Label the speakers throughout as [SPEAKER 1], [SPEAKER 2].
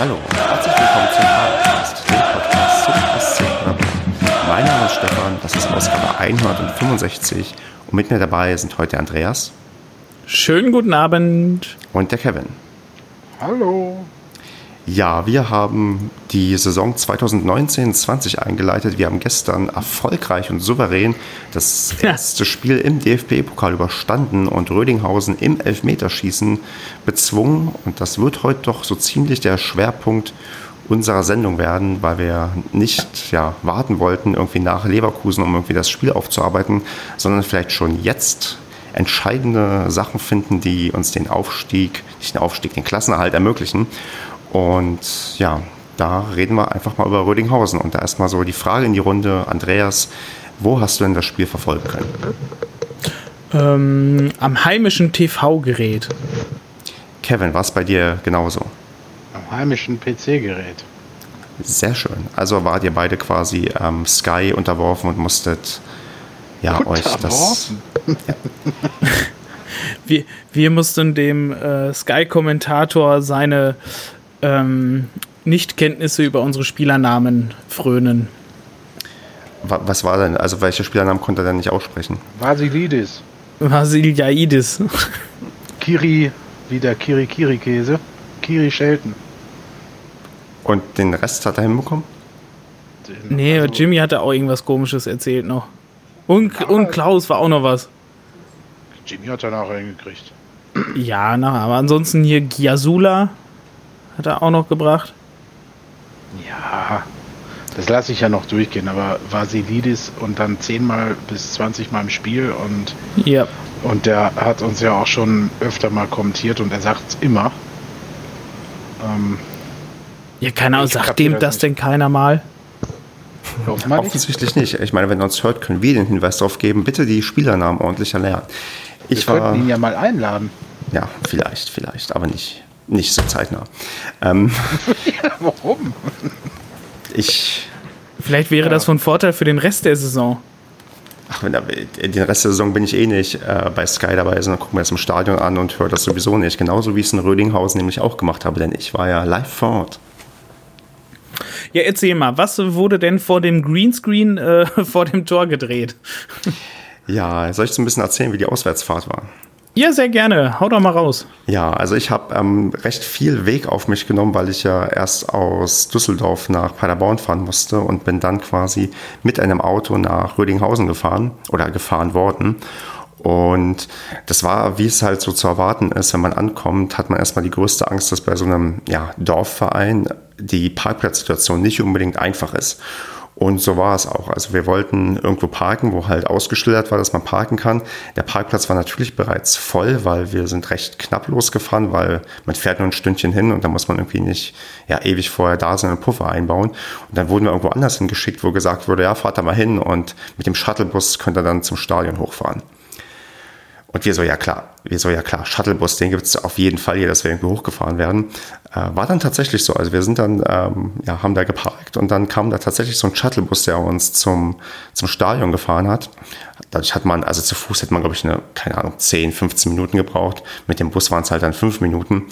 [SPEAKER 1] Hallo und herzlich willkommen zum Podcast, dem Podcast zum SC Paderborn. Mein Name ist Stefan, das ist Ausgabe 165 und mit mir dabei sind heute Andreas.
[SPEAKER 2] Schönen guten Abend.
[SPEAKER 1] Und der Kevin.
[SPEAKER 3] Hallo.
[SPEAKER 1] Ja, wir haben die Saison 2019-20 eingeleitet. Wir haben gestern erfolgreich und souverän das erste Spiel im DFB-Pokal überstanden und Rödinghausen im Elfmeterschießen bezwungen. Und das wird heute doch so ziemlich der Schwerpunkt unserer Sendung werden, weil wir nicht ja, warten wollten, irgendwie nach Leverkusen, um irgendwie das Spiel aufzuarbeiten, sondern vielleicht schon jetzt entscheidende Sachen finden, die uns den Aufstieg, nicht den Aufstieg, den Klassenerhalt ermöglichen. Und ja, da reden wir einfach mal über Rödinghausen. Und da erstmal so die Frage in die Runde, Andreas, wo hast du denn das Spiel verfolgen können?
[SPEAKER 2] Ähm, am heimischen TV-Gerät.
[SPEAKER 1] Kevin, was bei dir genauso?
[SPEAKER 3] Am heimischen PC-Gerät.
[SPEAKER 1] Sehr schön. Also wart ihr beide quasi ähm, Sky unterworfen und musstet ja unterworfen. euch das. Ja.
[SPEAKER 2] wir, wir mussten dem äh, Sky-Kommentator seine ähm, Nichtkenntnisse über unsere Spielernamen frönen.
[SPEAKER 1] Was war denn? Also welche Spielernamen konnte er denn nicht aussprechen?
[SPEAKER 3] Vasilidis.
[SPEAKER 2] Vasiliaidis.
[SPEAKER 3] Kiri, wie der Kiri-Kiri-Käse. Kiri Shelton.
[SPEAKER 1] Und den Rest hat er hinbekommen?
[SPEAKER 2] Den, nee, also Jimmy hatte auch irgendwas komisches erzählt noch. Und, ja, und Klaus war auch noch was.
[SPEAKER 3] Jimmy hat danach hingekriegt.
[SPEAKER 2] Ja, na, aber ansonsten hier Giasula hat er auch noch gebracht.
[SPEAKER 3] Ja, das lasse ich ja noch durchgehen, aber Vasilidis und dann zehnmal bis 20 Mal im Spiel und,
[SPEAKER 2] ja.
[SPEAKER 3] und der hat uns ja auch schon öfter mal kommentiert und er sagt es immer.
[SPEAKER 2] Ähm, ja, keine Ahnung, sagt dem das nicht. denn keiner mal?
[SPEAKER 1] Offensichtlich nicht. Ich meine, wenn er uns hört, können wir den Hinweis darauf geben, bitte die Spielernamen ordentlich erlernen.
[SPEAKER 3] Ich wir war, könnten ihn ja mal einladen.
[SPEAKER 1] Ja, vielleicht, vielleicht, aber nicht nicht so zeitnah. Ähm,
[SPEAKER 3] ja, warum?
[SPEAKER 2] Ich. Vielleicht wäre ja. das von Vorteil für den Rest der Saison.
[SPEAKER 1] Ach, wenn, den Rest der Saison bin ich eh nicht äh, bei Sky dabei, sondern gucke mir das im Stadion an und höre das sowieso nicht. Genauso wie ich es in Rödinghausen nämlich auch gemacht habe, denn ich war ja live vor Ort.
[SPEAKER 2] Ja, erzähl mal, was wurde denn vor dem Greenscreen äh, vor dem Tor gedreht?
[SPEAKER 1] ja, soll ich so ein bisschen erzählen, wie die Auswärtsfahrt war?
[SPEAKER 2] Ja, sehr gerne. Hau doch mal raus.
[SPEAKER 1] Ja, also ich habe ähm, recht viel Weg auf mich genommen, weil ich ja erst aus Düsseldorf nach Paderborn fahren musste und bin dann quasi mit einem Auto nach Rödinghausen gefahren oder gefahren worden. Und das war, wie es halt so zu erwarten ist, wenn man ankommt, hat man erstmal die größte Angst, dass bei so einem ja, Dorfverein die Parkplatzsituation nicht unbedingt einfach ist. Und so war es auch. Also wir wollten irgendwo parken, wo halt ausgeschildert war, dass man parken kann. Der Parkplatz war natürlich bereits voll, weil wir sind recht knapp losgefahren, weil man fährt nur ein Stündchen hin und da muss man irgendwie nicht ja, ewig vorher da sein und Puffer einbauen. Und dann wurden wir irgendwo anders hingeschickt, wo gesagt wurde, ja, fahrt da mal hin und mit dem Shuttlebus könnt ihr dann zum Stadion hochfahren. Und wir so, ja klar, wir so, ja klar, Shuttlebus, den gibt es auf jeden Fall hier, dass wir irgendwie hochgefahren werden. Äh, war dann tatsächlich so. Also wir sind dann, ähm, ja, haben da geparkt und dann kam da tatsächlich so ein Shuttlebus, der uns zum, zum Stadion gefahren hat. Dadurch hat man, also zu Fuß hätte man, glaube ich, eine, keine Ahnung, 10, 15 Minuten gebraucht. Mit dem Bus waren es halt dann fünf Minuten.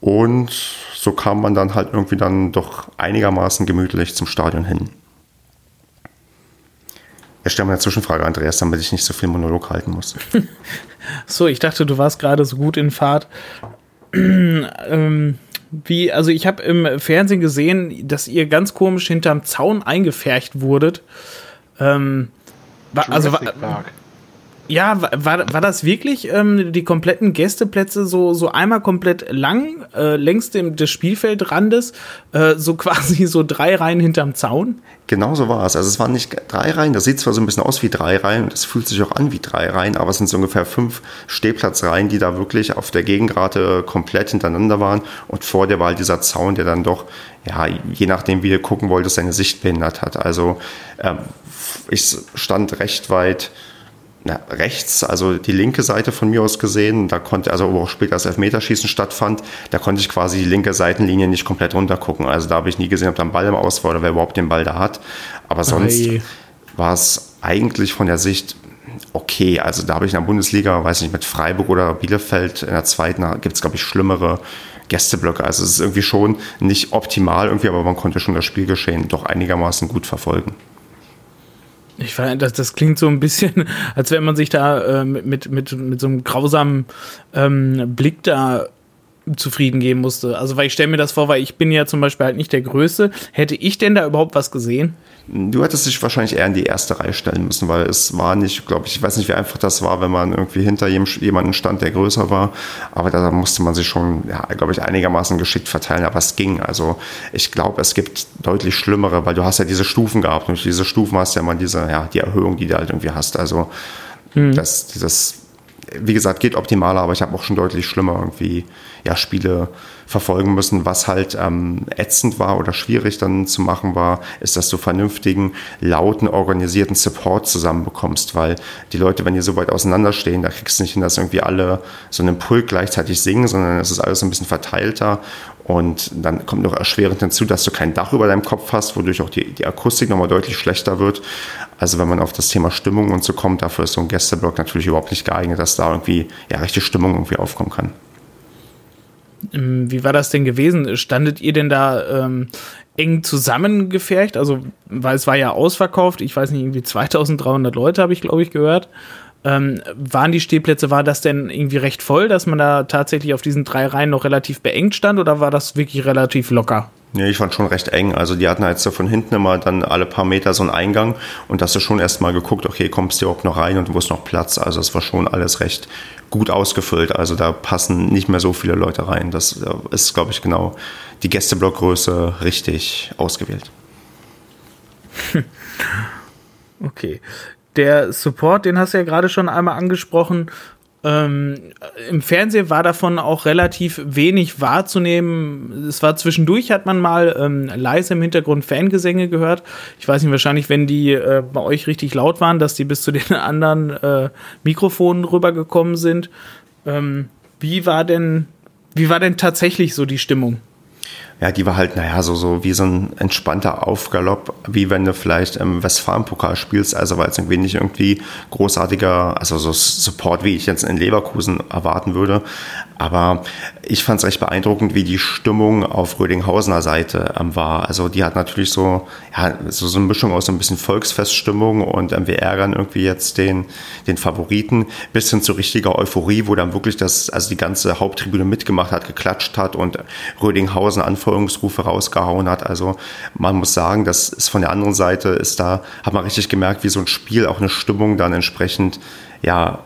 [SPEAKER 1] Und so kam man dann halt irgendwie dann doch einigermaßen gemütlich zum Stadion hin. Ich stelle mal eine Zwischenfrage, Andreas, damit ich nicht so viel Monolog halten muss.
[SPEAKER 2] so, ich dachte, du warst gerade so gut in Fahrt. ähm, wie, also ich habe im Fernsehen gesehen, dass ihr ganz komisch hinterm Zaun eingefärcht wurdet. Ähm, also war, ja, war, war das wirklich ähm, die kompletten Gästeplätze so, so einmal komplett lang, äh, längs dem, des Spielfeldrandes, äh, so quasi so drei Reihen hinterm Zaun?
[SPEAKER 1] Genau so war es. Also es waren nicht drei Reihen, das sieht zwar so ein bisschen aus wie drei Reihen und es fühlt sich auch an wie drei Reihen, aber es sind so ungefähr fünf Stehplatzreihen, die da wirklich auf der Gegengrate komplett hintereinander waren und vor der war halt dieser Zaun, der dann doch, ja, je nachdem wie du gucken wolltest, seine Sicht behindert hat. Also äh, ich stand recht weit na, rechts, also die linke Seite von mir aus gesehen, da konnte, also wo auch später das Elfmeterschießen stattfand, da konnte ich quasi die linke Seitenlinie nicht komplett runtergucken. Also da habe ich nie gesehen, ob da ein Ball im Aus war oder wer überhaupt den Ball da hat. Aber sonst Ei. war es eigentlich von der Sicht okay. Also da habe ich in der Bundesliga, weiß nicht, mit Freiburg oder Bielefeld in der zweiten gibt es, glaube ich, schlimmere Gästeblöcke. Also es ist irgendwie schon nicht optimal irgendwie, aber man konnte schon das Spielgeschehen doch einigermaßen gut verfolgen.
[SPEAKER 2] Ich fand, das, das klingt so ein bisschen, als wenn man sich da äh, mit, mit, mit so einem grausamen ähm, Blick da zufrieden geben musste. Also, weil ich stelle mir das vor, weil ich bin ja zum Beispiel halt nicht der Größte. Hätte ich denn da überhaupt was gesehen?
[SPEAKER 1] Du hättest dich wahrscheinlich eher in die erste Reihe stellen müssen, weil es war nicht, glaube ich, ich weiß nicht, wie einfach das war, wenn man irgendwie hinter jemanden stand, der größer war. Aber da musste man sich schon, ja, glaube ich, einigermaßen geschickt verteilen. Aber es ging. Also ich glaube, es gibt deutlich schlimmere, weil du hast ja diese Stufen gehabt und diese Stufen hast ja immer diese, ja, die Erhöhung, die du halt irgendwie hast. Also hm. das, dieses wie gesagt, geht optimaler, aber ich habe auch schon deutlich schlimmer irgendwie ja, Spiele verfolgen müssen. Was halt ähm, ätzend war oder schwierig dann zu machen war, ist, dass du vernünftigen, lauten, organisierten Support zusammenbekommst, weil die Leute, wenn die so weit auseinanderstehen, da kriegst du nicht hin, dass irgendwie alle so einen Pult gleichzeitig singen, sondern es ist alles ein bisschen verteilter und dann kommt noch erschwerend hinzu, dass du kein Dach über deinem Kopf hast, wodurch auch die, die Akustik nochmal deutlich schlechter wird. Also wenn man auf das Thema Stimmung und so kommt, dafür ist so ein Gästeblock natürlich überhaupt nicht geeignet, dass da irgendwie ja richtig Stimmung irgendwie aufkommen kann.
[SPEAKER 2] Ähm, wie war das denn gewesen? Standet ihr denn da ähm, eng zusammengefercht? Also, weil es war ja ausverkauft, ich weiß nicht, irgendwie 2300 Leute habe ich, glaube ich, gehört. Ähm, waren die Stehplätze, war das denn irgendwie recht voll, dass man da tatsächlich auf diesen drei Reihen noch relativ beengt stand oder war das wirklich relativ locker?
[SPEAKER 1] Ja, ich fand schon recht eng. Also die hatten halt so von hinten immer dann alle paar Meter so einen Eingang und hast du schon erstmal geguckt, okay, kommst du überhaupt noch rein und wo ist noch Platz? Also es war schon alles recht gut ausgefüllt. Also da passen nicht mehr so viele Leute rein. Das äh, ist, glaube ich, genau die Gästeblockgröße richtig ausgewählt.
[SPEAKER 2] Okay der Support, den hast du ja gerade schon einmal angesprochen. Ähm, Im Fernsehen war davon auch relativ wenig wahrzunehmen. Es war zwischendurch, hat man mal ähm, leise im Hintergrund Fangesänge gehört. Ich weiß nicht, wahrscheinlich, wenn die äh, bei euch richtig laut waren, dass die bis zu den anderen äh, Mikrofonen rübergekommen sind. Ähm, wie war denn, wie war denn tatsächlich so die Stimmung?
[SPEAKER 1] Ja, die war halt, naja, so, so wie so ein entspannter Aufgalopp, wie wenn du vielleicht im Westfalen-Pokal spielst, also war jetzt irgendwie nicht irgendwie großartiger, also so Support, wie ich jetzt in Leverkusen erwarten würde, aber ich fand es recht beeindruckend, wie die Stimmung auf Rödinghausener Seite ähm, war. Also die hat natürlich so, ja, so, so eine Mischung aus so ein bisschen Volksfeststimmung und ähm, wir ärgern irgendwie jetzt den, den Favoriten bis hin zu richtiger Euphorie, wo dann wirklich das, also die ganze Haupttribüne mitgemacht hat, geklatscht hat und Rödinghausen Anfeuerungsrufe rausgehauen hat. Also man muss sagen, das ist von der anderen Seite ist da, hat man richtig gemerkt, wie so ein Spiel auch eine Stimmung dann entsprechend ja,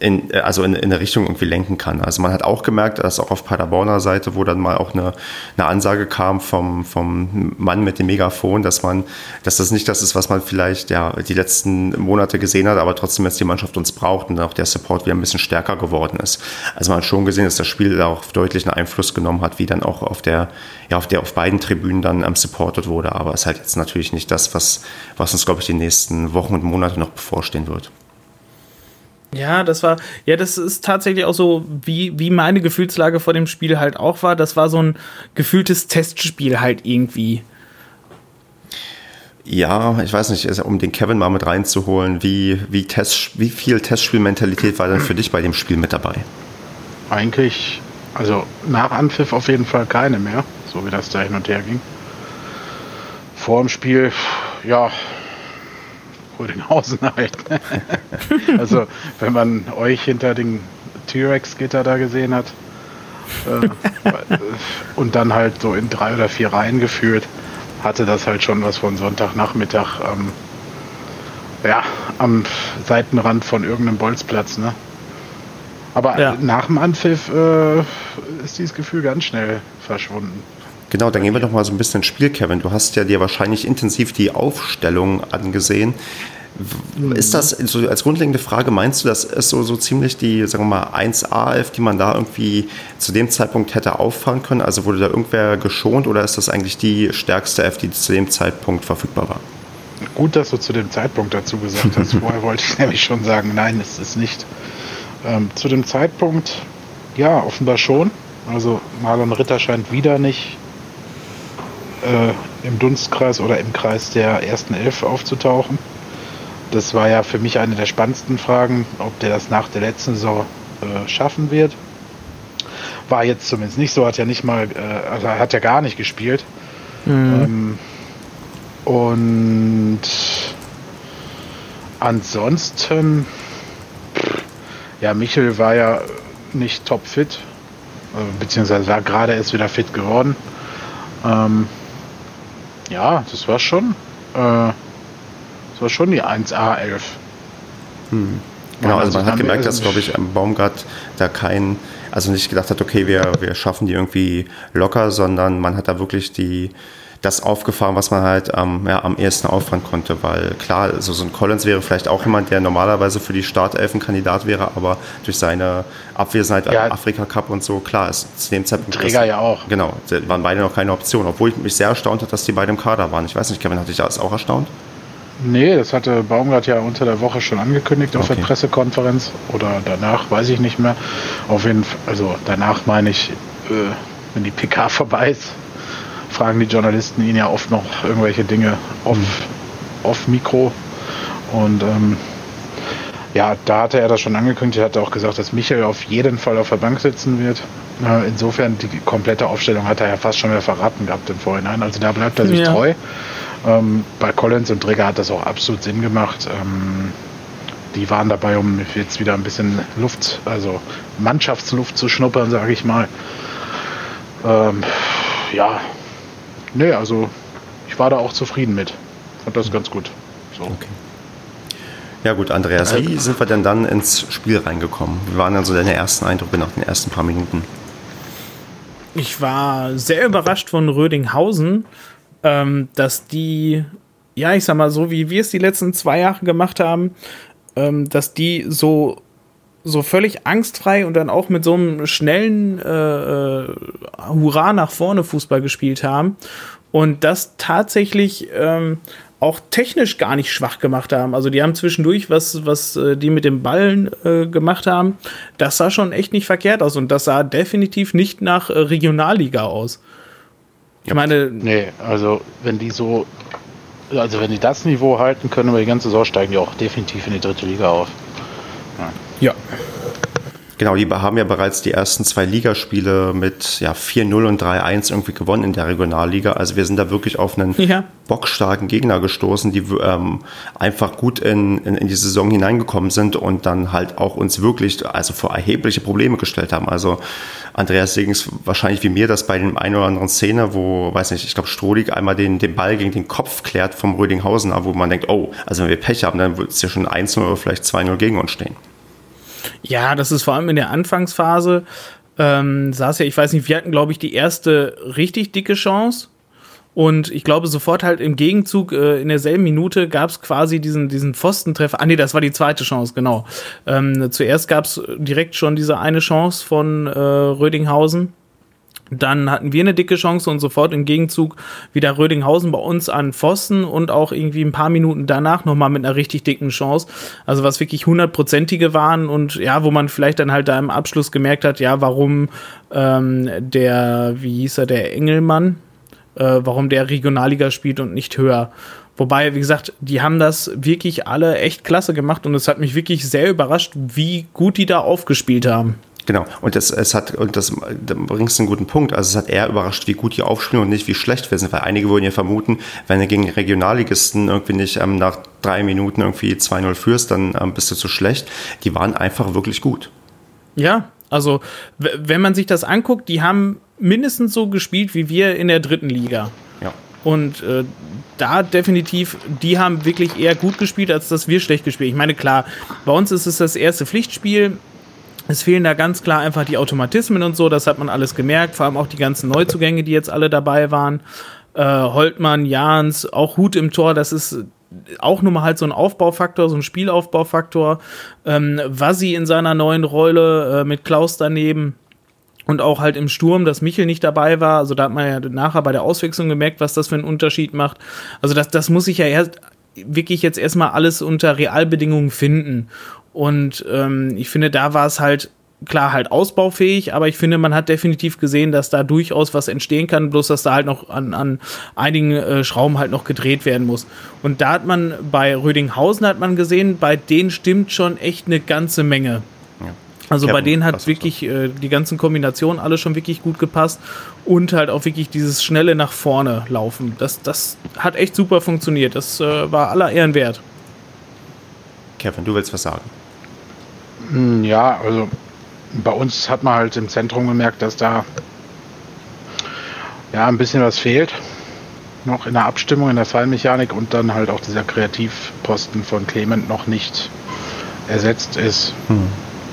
[SPEAKER 1] in, also in, in eine Richtung irgendwie lenken kann. Also man hat auch gemerkt, dass auch auf Paderborner Seite, wo dann mal auch eine, eine Ansage kam vom, vom Mann mit dem Megafon, dass man, dass das nicht das ist, was man vielleicht ja die letzten Monate gesehen hat, aber trotzdem jetzt die Mannschaft uns braucht und auch der Support wieder ein bisschen stärker geworden ist. Also man hat schon gesehen, dass das Spiel da auch deutlichen Einfluss genommen hat, wie dann auch auf der, ja, auf der auf beiden Tribünen dann ähm, supported wurde. Aber es ist halt jetzt natürlich nicht das, was, was uns, glaube ich, die nächsten Wochen und Monate noch bevorstehen wird.
[SPEAKER 2] Ja, das war, ja, das ist tatsächlich auch so, wie, wie meine Gefühlslage vor dem Spiel halt auch war. Das war so ein gefühltes Testspiel halt irgendwie.
[SPEAKER 1] Ja, ich weiß nicht, also um den Kevin mal mit reinzuholen, wie, wie, Test, wie viel Testspielmentalität war denn für dich bei dem Spiel mit dabei?
[SPEAKER 3] Eigentlich, also nach Anpfiff auf jeden Fall keine mehr, so wie das da hin und her ging. Vor dem Spiel, ja, Rödinghausen halt. also, wenn man euch hinter dem T-Rex-Gitter da gesehen hat äh, und dann halt so in drei oder vier Reihen geführt, hatte das halt schon was von Sonntagnachmittag ähm, ja, am Seitenrand von irgendeinem Bolzplatz. Ne? Aber ja. nach dem Anpfiff äh, ist dieses Gefühl ganz schnell verschwunden.
[SPEAKER 1] Genau, dann gehen wir doch mal so ein bisschen ins Spiel, Kevin. Du hast ja dir wahrscheinlich intensiv die Aufstellung angesehen. Ist das so als grundlegende Frage, meinst du, das ist so, so ziemlich die, sagen wir mal, 1A-11, die man da irgendwie zu dem Zeitpunkt hätte auffahren können? Also wurde da irgendwer geschont oder ist das eigentlich die stärkste F, die zu dem Zeitpunkt verfügbar war?
[SPEAKER 3] Gut, dass du zu dem Zeitpunkt dazu gesagt hast. Vorher wollte ich nämlich schon sagen, nein, es ist nicht. Ähm, zu dem Zeitpunkt, ja, offenbar schon. Also Marlon Ritter scheint wieder nicht äh, im Dunstkreis oder im Kreis der ersten Elf aufzutauchen. Das war ja für mich eine der spannendsten Fragen, ob der das nach der letzten Saison äh, schaffen wird. war jetzt zumindest nicht so, hat ja nicht mal, äh, also hat ja gar nicht gespielt. Mhm. Ähm, und ansonsten, ja, Michel war ja nicht topfit, äh, beziehungsweise war gerade erst wieder fit geworden. Ähm, ja, das war schon, äh, das war schon die 1A11.
[SPEAKER 1] Hm. Genau, also man hat gemerkt, dass, glaube ich, Baumgart da kein, also nicht gedacht hat, okay, wir, wir schaffen die irgendwie locker, sondern man hat da wirklich die, das aufgefahren, was man halt ähm, ja, am ehesten auffahren konnte, weil klar, so, so ein Collins wäre vielleicht auch jemand, der normalerweise für die Startelfen Kandidat wäre, aber durch seine Abwesenheit ja, am Afrika Cup und so, klar, ist zu dem Zeitpunkt.
[SPEAKER 3] Träger ja auch.
[SPEAKER 1] Genau, waren beide noch keine Option, obwohl ich mich sehr erstaunt habe, dass die beide im Kader waren. Ich weiß nicht, Kevin, hat dich das auch erstaunt?
[SPEAKER 3] Nee, das hatte Baumgart ja unter der Woche schon angekündigt auf okay. der Pressekonferenz oder danach, weiß ich nicht mehr. Auf jeden Fall, also danach meine ich, äh, wenn die PK vorbei ist, fragen die Journalisten ihn ja oft noch irgendwelche Dinge off, off Mikro. Und ähm, ja, da hatte er das schon angekündigt. Er hatte auch gesagt, dass Michael auf jeden Fall auf der Bank sitzen wird. Äh, insofern, die komplette Aufstellung hat er ja fast schon wieder verraten gehabt im Vorhinein. Also da bleibt er sich ja. treu. Ähm, bei Collins und Träger hat das auch absolut Sinn gemacht. Ähm, die waren dabei, um jetzt wieder ein bisschen Luft, also Mannschaftsluft zu schnuppern, sage ich mal. Ähm, ja, nee, also ich war da auch zufrieden mit. Fand das ganz gut. So. Okay.
[SPEAKER 1] Ja gut, Andreas, wie sind wir denn dann ins Spiel reingekommen? Wie waren dann so deine ersten Eindrücke nach den ersten paar Minuten?
[SPEAKER 2] Ich war sehr überrascht von Rödinghausen, ähm, dass die, ja, ich sag mal so, wie wir es die letzten zwei Jahre gemacht haben, ähm, dass die so so völlig angstfrei und dann auch mit so einem schnellen äh, äh, Hurra nach vorne Fußball gespielt haben und das tatsächlich ähm, auch technisch gar nicht schwach gemacht haben. Also die haben zwischendurch was, was äh, die mit dem Ballen äh, gemacht haben, das sah schon echt nicht verkehrt aus und das sah definitiv nicht nach äh, Regionalliga aus.
[SPEAKER 3] Ich meine. Nee, also wenn die so, also wenn die das Niveau halten können über die ganze Saison, steigen die auch definitiv in die dritte Liga auf.
[SPEAKER 1] Ja. Ja. Genau, die haben ja bereits die ersten zwei Ligaspiele mit ja, 4-0 und 3-1 irgendwie gewonnen in der Regionalliga. Also wir sind da wirklich auf einen ja. bockstarken Gegner gestoßen, die ähm, einfach gut in, in, in, die Saison hineingekommen sind und dann halt auch uns wirklich also vor erhebliche Probleme gestellt haben. Also Andreas Segens wahrscheinlich wie mir das bei dem einen oder anderen Szene, wo, weiß nicht, ich glaube Strohlig einmal den, den Ball gegen den Kopf klärt vom Rödinghausen, wo man denkt, oh, also wenn wir Pech haben, dann wird es ja schon 1-0 oder vielleicht 2-0 gegen uns stehen.
[SPEAKER 2] Ja, das ist vor allem in der Anfangsphase. Ähm, saß ja, ich weiß nicht, wir hatten, glaube ich, die erste richtig dicke Chance. Und ich glaube, sofort halt im Gegenzug, äh, in derselben Minute gab es quasi diesen, diesen Pfostentreffer. Ah, nee, das war die zweite Chance, genau. Ähm, zuerst gab es direkt schon diese eine Chance von äh, Rödinghausen. Dann hatten wir eine dicke Chance und sofort im Gegenzug wieder Rödinghausen bei uns an Pfosten und auch irgendwie ein paar Minuten danach nochmal mit einer richtig dicken Chance. Also was wirklich hundertprozentige waren und ja, wo man vielleicht dann halt da im Abschluss gemerkt hat, ja, warum ähm, der, wie hieß er, der Engelmann, äh, warum der Regionalliga spielt und nicht höher. Wobei, wie gesagt, die haben das wirklich alle echt klasse gemacht und es hat mich wirklich sehr überrascht, wie gut die da aufgespielt haben.
[SPEAKER 1] Genau, und das, es hat, und das da bringst du einen guten Punkt. Also es hat eher überrascht, wie gut die aufspielen und nicht, wie schlecht wir sind, weil einige würden ja vermuten, wenn du gegen Regionalligisten irgendwie nicht ähm, nach drei Minuten irgendwie 2-0 führst, dann ähm, bist du zu schlecht. Die waren einfach wirklich gut.
[SPEAKER 2] Ja, also wenn man sich das anguckt, die haben mindestens so gespielt wie wir in der dritten Liga.
[SPEAKER 1] Ja.
[SPEAKER 2] Und äh, da definitiv, die haben wirklich eher gut gespielt, als dass wir schlecht gespielt. Ich meine, klar, bei uns ist es das erste Pflichtspiel. Es fehlen da ganz klar einfach die Automatismen und so, das hat man alles gemerkt, vor allem auch die ganzen Neuzugänge, die jetzt alle dabei waren. Äh, Holtmann, Jans, auch Hut im Tor, das ist auch nur mal halt so ein Aufbaufaktor, so ein Spielaufbaufaktor. Ähm, Vasi in seiner neuen Rolle äh, mit Klaus daneben und auch halt im Sturm, dass Michel nicht dabei war. Also da hat man ja nachher bei der Auswechslung gemerkt, was das für einen Unterschied macht. Also das, das muss ich ja erst wirklich jetzt erstmal alles unter Realbedingungen finden. Und ähm, ich finde, da war es halt klar halt ausbaufähig, aber ich finde, man hat definitiv gesehen, dass da durchaus was entstehen kann, bloß dass da halt noch an, an einigen äh, Schrauben halt noch gedreht werden muss. Und da hat man bei Rödinghausen hat man gesehen, bei denen stimmt schon echt eine ganze Menge.
[SPEAKER 1] Ja.
[SPEAKER 2] Also Kevin, bei denen hat wirklich äh, die ganzen Kombinationen alle schon wirklich gut gepasst und halt auch wirklich dieses schnelle nach vorne laufen. Das, das hat echt super funktioniert. Das äh, war aller Ehren wert.
[SPEAKER 1] Kevin, du willst was sagen?
[SPEAKER 3] Hm, ja, also bei uns hat man halt im Zentrum gemerkt, dass da ja ein bisschen was fehlt. Noch in der Abstimmung, in der Fallmechanik und dann halt auch dieser Kreativposten von Clement noch nicht ersetzt ist. Hm.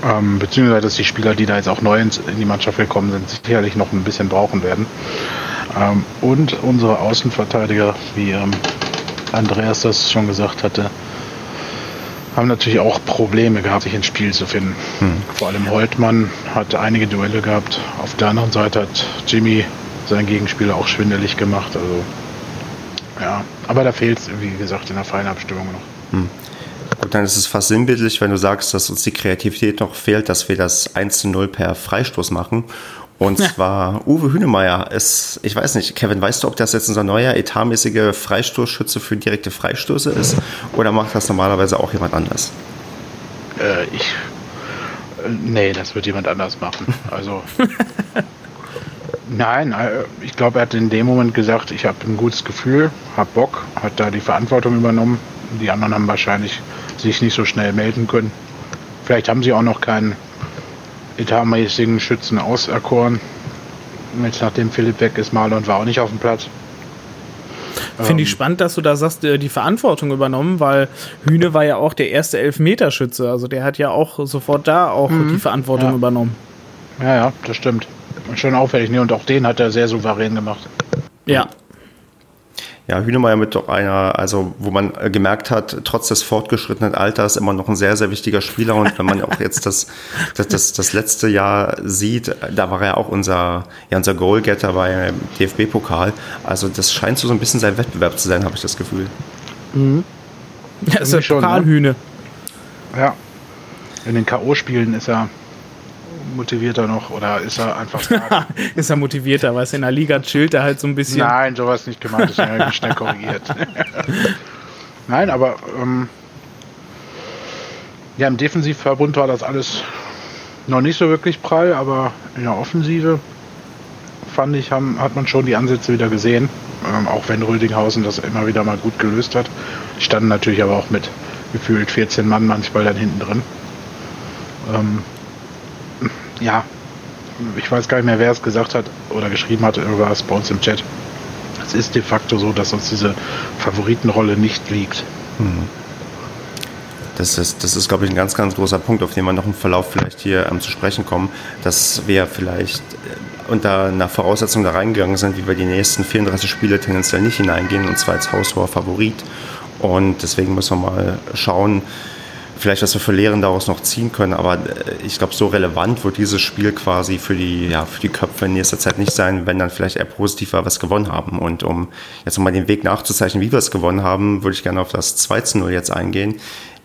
[SPEAKER 3] Ähm, beziehungsweise dass die Spieler, die da jetzt auch neu in, die Mannschaft gekommen sind, sicherlich noch ein bisschen brauchen werden. Ähm, und unsere Außenverteidiger, wie ähm, Andreas das schon gesagt hatte, haben natürlich auch Probleme gehabt, sich ins Spiel zu finden. Hm. Vor allem Holtmann hat einige Duelle gehabt. Auf der anderen Seite hat Jimmy seinen Gegenspieler auch schwindelig gemacht. Also ja, aber da fehlt es, wie gesagt, in der Feinabstimmung noch. Hm.
[SPEAKER 1] Gut, dann ist es fast sinnbildlich, wenn du sagst, dass uns die Kreativität noch fehlt, dass wir das 1 zu 0 per Freistoß machen. Und ja. zwar Uwe Hünemeyer ist, ich weiß nicht, Kevin, weißt du, ob das jetzt unser neuer etatmäßige Freistoßschütze für direkte Freistöße ist? Oder macht das normalerweise auch jemand anders?
[SPEAKER 3] Äh, ich. Nee, das wird jemand anders machen. Also. nein, äh, ich glaube, er hat in dem Moment gesagt, ich habe ein gutes Gefühl, habe Bock, hat da die Verantwortung übernommen. Die anderen haben wahrscheinlich sich nicht so schnell melden können. Vielleicht haben sie auch noch keinen etatmäßigen Schützen auserkoren. Jetzt nachdem Philipp weg ist, Marlon war auch nicht auf dem Platz.
[SPEAKER 2] Finde ich ähm, spannend, dass du da sagst, äh, die Verantwortung übernommen, weil Hühne war ja auch der erste Elfmeterschütze. Also der hat ja auch sofort da auch mhm. die Verantwortung
[SPEAKER 3] ja.
[SPEAKER 2] übernommen.
[SPEAKER 3] Ja, ja, das stimmt. Schon auffällig. Ne? Und auch den hat er sehr souverän gemacht.
[SPEAKER 2] Ja,
[SPEAKER 1] ja, Hühnemeier mit doch einer, also wo man äh, gemerkt hat, trotz des fortgeschrittenen Alters immer noch ein sehr, sehr wichtiger Spieler. Und wenn man auch jetzt das, das, das, das letzte Jahr sieht, da war er auch unser, ja, unser Goalgetter beim DFB-Pokal. Also das scheint so ein bisschen sein Wettbewerb zu sein, habe ich das Gefühl.
[SPEAKER 2] Mhm. Ja, ist ein Pokalhühne.
[SPEAKER 3] Ne? Ja. In den K.O.-Spielen ist er motivierter noch oder ist er einfach.
[SPEAKER 2] ist er motivierter, weil es in der Liga chillt er halt so ein bisschen.
[SPEAKER 3] Nein, sowas nicht gemeint, ist ja schnell korrigiert. Nein, aber ähm, ja, im Defensivverbund war das alles noch nicht so wirklich prall, aber in der Offensive fand ich, haben, hat man schon die Ansätze wieder gesehen. Ähm, auch wenn Rödinghausen das immer wieder mal gut gelöst hat. Die standen natürlich aber auch mit gefühlt 14 Mann manchmal dann hinten drin. Ähm, ja, ich weiß gar nicht mehr, wer es gesagt hat oder geschrieben hat, irgendwas bei uns im Chat. Es ist de facto so, dass uns diese Favoritenrolle nicht liegt. Hm.
[SPEAKER 1] Das ist, das ist, glaube ich, ein ganz, ganz großer Punkt, auf den wir noch im Verlauf vielleicht hier ähm, zu sprechen kommen, dass wir vielleicht äh, unter einer Voraussetzung da reingegangen sind, wie wir die nächsten 34 Spiele tendenziell nicht hineingehen, und zwar als haushoher Favorit. Und deswegen müssen wir mal schauen, vielleicht was wir für Lehren daraus noch ziehen können, aber äh, ich glaube, so relevant wird dieses Spiel quasi für die, ja, für die Köpfe in nächster Zeit nicht sein, wenn dann vielleicht eher positiver was gewonnen haben. Und um jetzt nochmal den Weg nachzuzeichnen, wie wir es gewonnen haben, würde ich gerne auf das 2 zu 0 jetzt eingehen.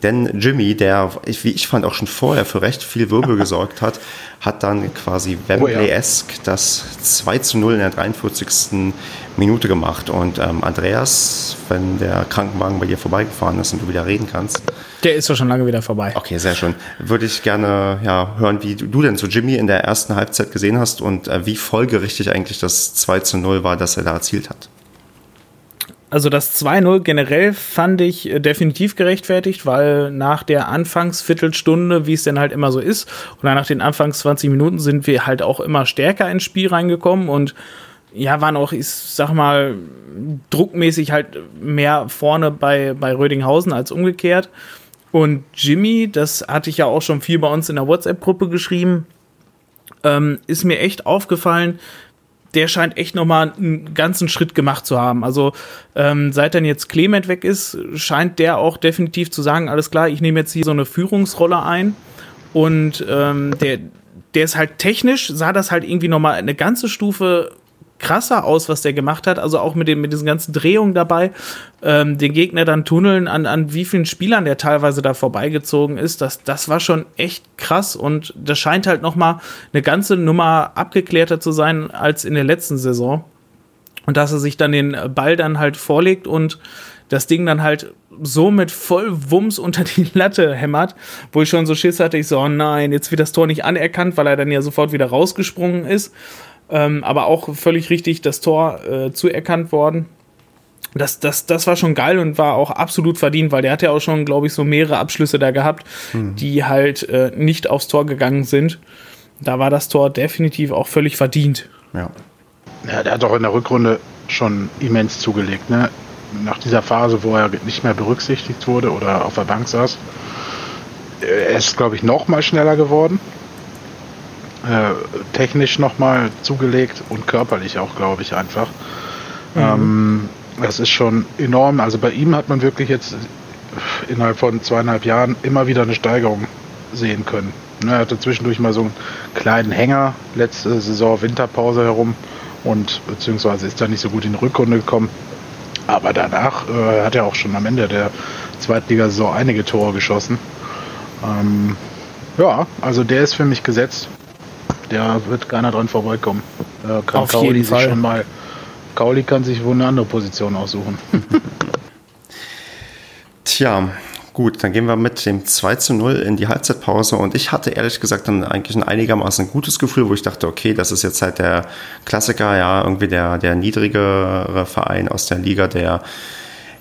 [SPEAKER 1] Denn Jimmy, der, wie ich fand, auch schon vorher für recht viel Wirbel gesorgt hat, hat dann quasi Wembley-esque das 2 zu 0 in der 43. Minute gemacht. Und ähm, Andreas, wenn der Krankenwagen bei dir vorbeigefahren ist und du wieder reden kannst.
[SPEAKER 2] Der ist doch schon lange wieder vorbei.
[SPEAKER 1] Okay, sehr schön. Würde ich gerne ja, hören, wie du denn so Jimmy in der ersten Halbzeit gesehen hast und äh, wie folgerichtig eigentlich das 2 zu 0 war, das er da erzielt hat.
[SPEAKER 2] Also das 2-0 generell fand ich äh, definitiv gerechtfertigt, weil nach der Anfangsviertelstunde, wie es denn halt immer so ist, oder nach den Anfangs 20 Minuten sind wir halt auch immer stärker ins Spiel reingekommen und ja, waren auch, ich sag mal, druckmäßig halt mehr vorne bei, bei Rödinghausen als umgekehrt. Und Jimmy, das hatte ich ja auch schon viel bei uns in der WhatsApp-Gruppe geschrieben, ähm, ist mir echt aufgefallen, der scheint echt nochmal einen ganzen Schritt gemacht zu haben. Also ähm, seit dann jetzt Clement weg ist, scheint der auch definitiv zu sagen, alles klar, ich nehme jetzt hier so eine Führungsrolle ein. Und ähm, der, der ist halt technisch, sah das halt irgendwie nochmal eine ganze Stufe krasser aus, was der gemacht hat. Also auch mit, dem, mit diesen ganzen Drehungen dabei, ähm, den Gegner dann tunneln, an, an wie vielen Spielern der teilweise da vorbeigezogen ist. Das, das war schon echt krass und das scheint halt noch mal eine ganze Nummer abgeklärter zu sein als in der letzten Saison. Und dass er sich dann den Ball dann halt vorlegt und das Ding dann halt so mit Vollwumms unter die Latte hämmert, wo ich schon so Schiss hatte, ich so, oh nein, jetzt wird das Tor nicht anerkannt, weil er dann ja sofort wieder rausgesprungen ist. Ähm, aber auch völlig richtig das Tor äh, zuerkannt worden. Das, das, das war schon geil und war auch absolut verdient, weil der hat ja auch schon, glaube ich, so mehrere Abschlüsse da gehabt, hm. die halt äh, nicht aufs Tor gegangen sind. Da war das Tor definitiv auch völlig verdient.
[SPEAKER 3] Ja. Ja, der hat auch in der Rückrunde schon immens zugelegt. Ne? Nach dieser Phase, wo er nicht mehr berücksichtigt wurde oder auf der Bank saß, er ist, glaube ich, noch mal schneller geworden. Äh, technisch noch mal zugelegt und körperlich auch, glaube ich, einfach. Mhm. Ähm, das ist schon enorm. Also bei ihm hat man wirklich jetzt innerhalb von zweieinhalb Jahren immer wieder eine Steigerung sehen können. Ne, er hatte zwischendurch mal so einen kleinen Hänger, letzte Saison Winterpause herum und beziehungsweise ist da nicht so gut in die Rückrunde gekommen. Aber danach äh, hat er auch schon am Ende der Zweitligasaison einige Tore geschossen. Ähm, ja, also der ist für mich gesetzt. Der wird keiner dran vorbeikommen.
[SPEAKER 2] Da kann Auf Kauli jeden Fall.
[SPEAKER 3] schon mal. Kauli kann sich wohl eine andere Position aussuchen.
[SPEAKER 1] Tja, Gut, dann gehen wir mit dem 2 zu 0 in die Halbzeitpause und ich hatte ehrlich gesagt dann eigentlich ein einigermaßen gutes Gefühl, wo ich dachte, okay, das ist jetzt halt der Klassiker, ja, irgendwie der, der niedrigere Verein aus der Liga, der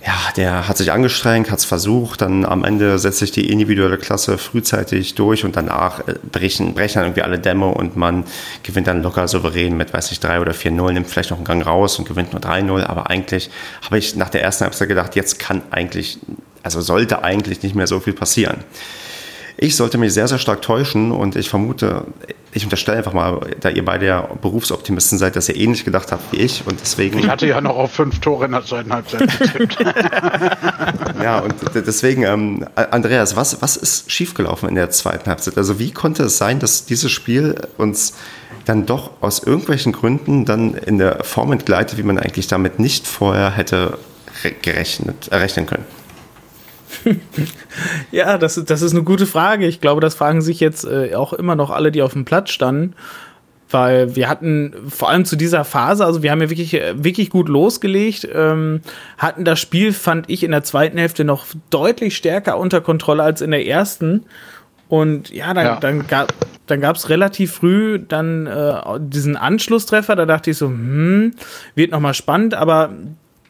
[SPEAKER 1] ja, der hat sich angestrengt, hat es versucht, dann am Ende setzt sich die individuelle Klasse frühzeitig durch und danach äh, brechen, brechen dann irgendwie alle Dämme und man gewinnt dann locker souverän mit, weiß ich, 3 oder 4-0, nimmt vielleicht noch einen Gang raus und gewinnt nur 3-0, aber eigentlich habe ich nach der ersten Halbzeit gedacht, jetzt kann eigentlich also sollte eigentlich nicht mehr so viel passieren. Ich sollte mich sehr, sehr stark täuschen und ich vermute, ich unterstelle einfach mal, da ihr beide ja Berufsoptimisten seid, dass ihr ähnlich gedacht habt wie ich und deswegen.
[SPEAKER 3] Ich hatte ja noch auf fünf Tore in der zweiten Halbzeit getippt.
[SPEAKER 1] ja, und deswegen, ähm, Andreas, was, was ist schiefgelaufen in der zweiten Halbzeit? Also, wie konnte es sein, dass dieses Spiel uns dann doch aus irgendwelchen Gründen dann in der Form entgleitet, wie man eigentlich damit nicht vorher hätte gerechnet, errechnen können?
[SPEAKER 2] ja, das, das ist eine gute Frage. Ich glaube, das fragen sich jetzt äh, auch immer noch alle, die auf dem Platz standen. Weil wir hatten vor allem zu dieser Phase, also wir haben ja wirklich, äh, wirklich gut losgelegt, ähm, hatten das Spiel, fand ich, in der zweiten Hälfte noch deutlich stärker unter Kontrolle als in der ersten. Und ja, dann, ja. dann gab dann gab es relativ früh dann äh, diesen Anschlusstreffer. Da dachte ich so, hm, wird nochmal spannend. Aber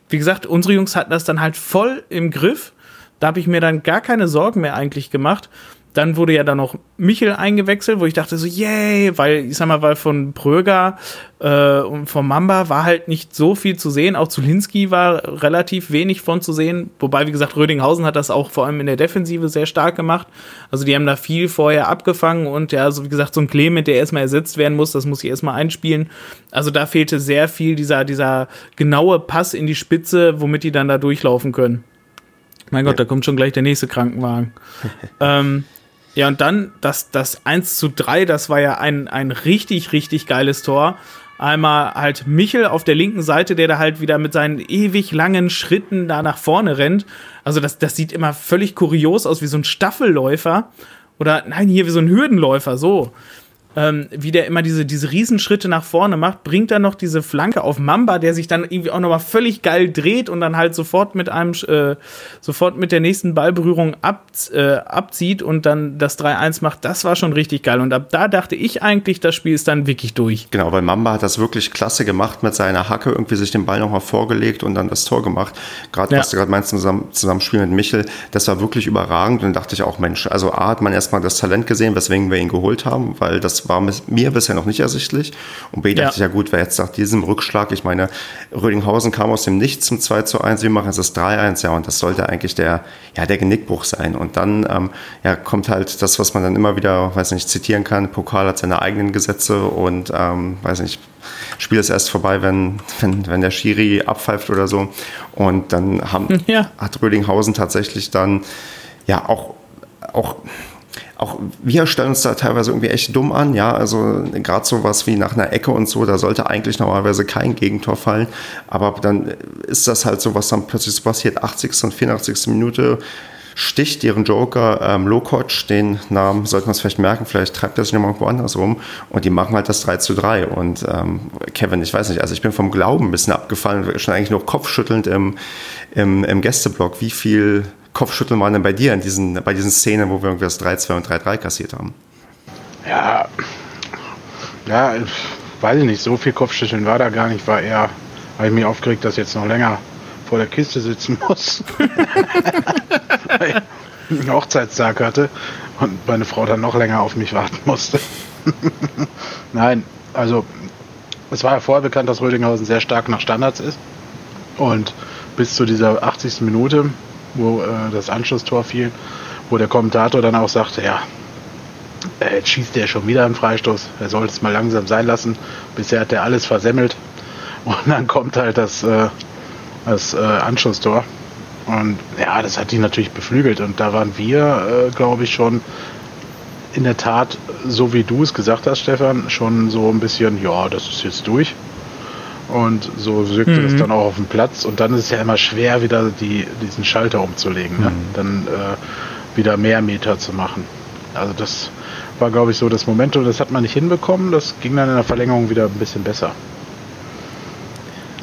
[SPEAKER 2] wie gesagt, unsere Jungs hatten das dann halt voll im Griff. Da habe ich mir dann gar keine Sorgen mehr eigentlich gemacht. Dann wurde ja dann noch Michel eingewechselt, wo ich dachte so, yay, weil, ich sag mal, weil von Pröger äh, und von Mamba war halt nicht so viel zu sehen. Auch Zulinski war relativ wenig von zu sehen. Wobei, wie gesagt, Rödinghausen hat das auch vor allem in der Defensive sehr stark gemacht. Also die haben da viel vorher abgefangen und ja, so wie gesagt, so ein Clement, der erstmal ersetzt werden muss, das muss ich erstmal einspielen. Also da fehlte sehr viel dieser, dieser genaue Pass in die Spitze, womit die dann da durchlaufen können. Mein Gott, ja. da kommt schon gleich der nächste Krankenwagen. ähm, ja, und dann das, das 1 zu 3, das war ja ein, ein richtig, richtig geiles Tor. Einmal halt Michel auf der linken Seite, der da halt wieder mit seinen ewig langen Schritten da nach vorne rennt. Also das, das sieht immer völlig kurios aus, wie so ein Staffelläufer. Oder nein, hier wie so ein Hürdenläufer, so ähm, wie der immer diese, diese Riesenschritte nach vorne macht, bringt dann noch diese Flanke auf Mamba, der sich dann irgendwie auch nochmal völlig geil dreht und dann halt sofort mit einem, äh, sofort mit der nächsten Ballberührung ab, äh, abzieht und dann das 3-1 macht. Das war schon richtig geil. Und ab da dachte ich eigentlich, das Spiel ist dann wirklich durch.
[SPEAKER 1] Genau, weil Mamba hat das wirklich klasse gemacht mit seiner Hacke, irgendwie sich den Ball nochmal vorgelegt und dann das Tor gemacht. Gerade, ja. was du gerade meinst, zusammen, Zusammenspiel mit Michel, das war wirklich überragend. Und dann dachte ich auch, Mensch, also A hat man erstmal das Talent gesehen, weswegen wir ihn geholt haben, weil das war mir bisher noch nicht ersichtlich. Und B dachte ja. ich, ja gut, wer jetzt nach diesem Rückschlag, ich meine, Rödinghausen kam aus dem Nichts zum 2 zu 1, wir machen jetzt das 3-1, ja, und das sollte eigentlich der, ja, der Genickbruch sein. Und dann, ähm, ja, kommt halt das, was man dann immer wieder, weiß nicht, zitieren kann, Pokal hat seine eigenen Gesetze und, ähm, weiß nicht, Spiel ist erst vorbei, wenn, wenn, wenn der Schiri abpfeift oder so. Und dann haben, ja. hat Rödinghausen tatsächlich dann, ja, auch, auch auch wir stellen uns da teilweise irgendwie echt dumm an, ja, also gerade so was wie nach einer Ecke und so, da sollte eigentlich normalerweise kein Gegentor fallen, aber dann ist das halt so, was dann plötzlich passiert, 80. und 84. Minute, sticht ihren Joker ähm, Lokoc, den Namen sollte man es vielleicht merken, vielleicht treibt er sich nochmal irgendwo anders rum und die machen halt das 3 zu 3 und ähm, Kevin, ich weiß nicht, also ich bin vom Glauben ein bisschen abgefallen, schon eigentlich nur kopfschüttelnd im, im, im Gästeblock, wie viel Kopfschütteln waren denn bei dir in diesen, bei diesen Szenen, wo wir irgendwie das 3-2 und 3-3 kassiert haben?
[SPEAKER 3] Ja, ja, weiß ich nicht, so viel Kopfschütteln war da gar nicht, war eher, habe ich mich aufgeregt, dass ich jetzt noch länger vor der Kiste sitzen muss. Weil ich einen Hochzeitstag hatte und meine Frau dann noch länger auf mich warten musste. Nein, also es war ja vorher bekannt, dass Rödinghausen sehr stark nach Standards ist. Und bis zu dieser 80. Minute, wo äh, das Anschlusstor fiel, wo der Kommentator dann auch sagte, ja, äh, jetzt schießt der schon wieder einen Freistoß. Er sollte es mal langsam sein lassen. Bisher hat er alles versemmelt. Und dann kommt halt das, äh, das äh, Anschlusstor. Und ja, das hat die natürlich beflügelt. Und da waren wir, äh, glaube ich, schon in der Tat, so wie du es gesagt hast, Stefan, schon so ein bisschen, ja, das ist jetzt durch. Und so wirkte mhm. es dann auch auf dem Platz. Und dann ist es ja immer schwer, wieder die, diesen Schalter umzulegen. Ne? Mhm. Dann äh, wieder mehr Meter zu machen. Also das war, glaube ich, so das Momentum. Das hat man nicht hinbekommen. Das ging dann in der Verlängerung wieder ein bisschen besser.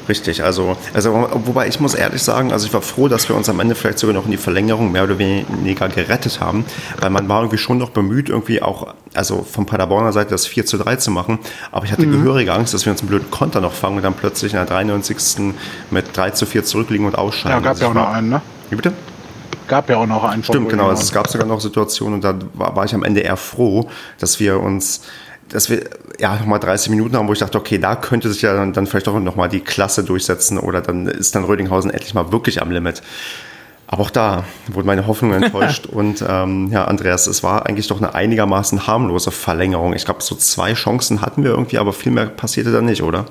[SPEAKER 1] Richtig, also, also wobei ich muss ehrlich sagen, also ich war froh, dass wir uns am Ende vielleicht sogar noch in die Verlängerung mehr oder weniger gerettet haben, weil man war irgendwie schon noch bemüht, irgendwie auch, also von Paderborner Seite das 4 zu 3 zu machen, aber ich hatte mhm. gehörige Angst, dass wir uns einen blöden Konter noch fangen und dann plötzlich in der 93. mit 3 zu 4 zurückliegen und ausscheiden.
[SPEAKER 3] Ja, gab
[SPEAKER 1] also
[SPEAKER 3] ja auch noch einen, ne?
[SPEAKER 1] Wie bitte?
[SPEAKER 3] gab ja auch noch einen.
[SPEAKER 1] Stimmt, genau. Also es gab sogar noch Situationen und da war, war, ich am Ende eher froh, dass wir uns dass wir ja nochmal 30 Minuten haben, wo ich dachte, okay, da könnte sich ja dann, dann vielleicht auch nochmal die Klasse durchsetzen oder dann ist dann Rödinghausen endlich mal wirklich am Limit. Aber auch da wurde meine Hoffnung enttäuscht. und ähm, ja, Andreas, es war eigentlich doch eine einigermaßen harmlose Verlängerung. Ich glaube, so zwei Chancen hatten wir irgendwie, aber viel mehr passierte da nicht, oder?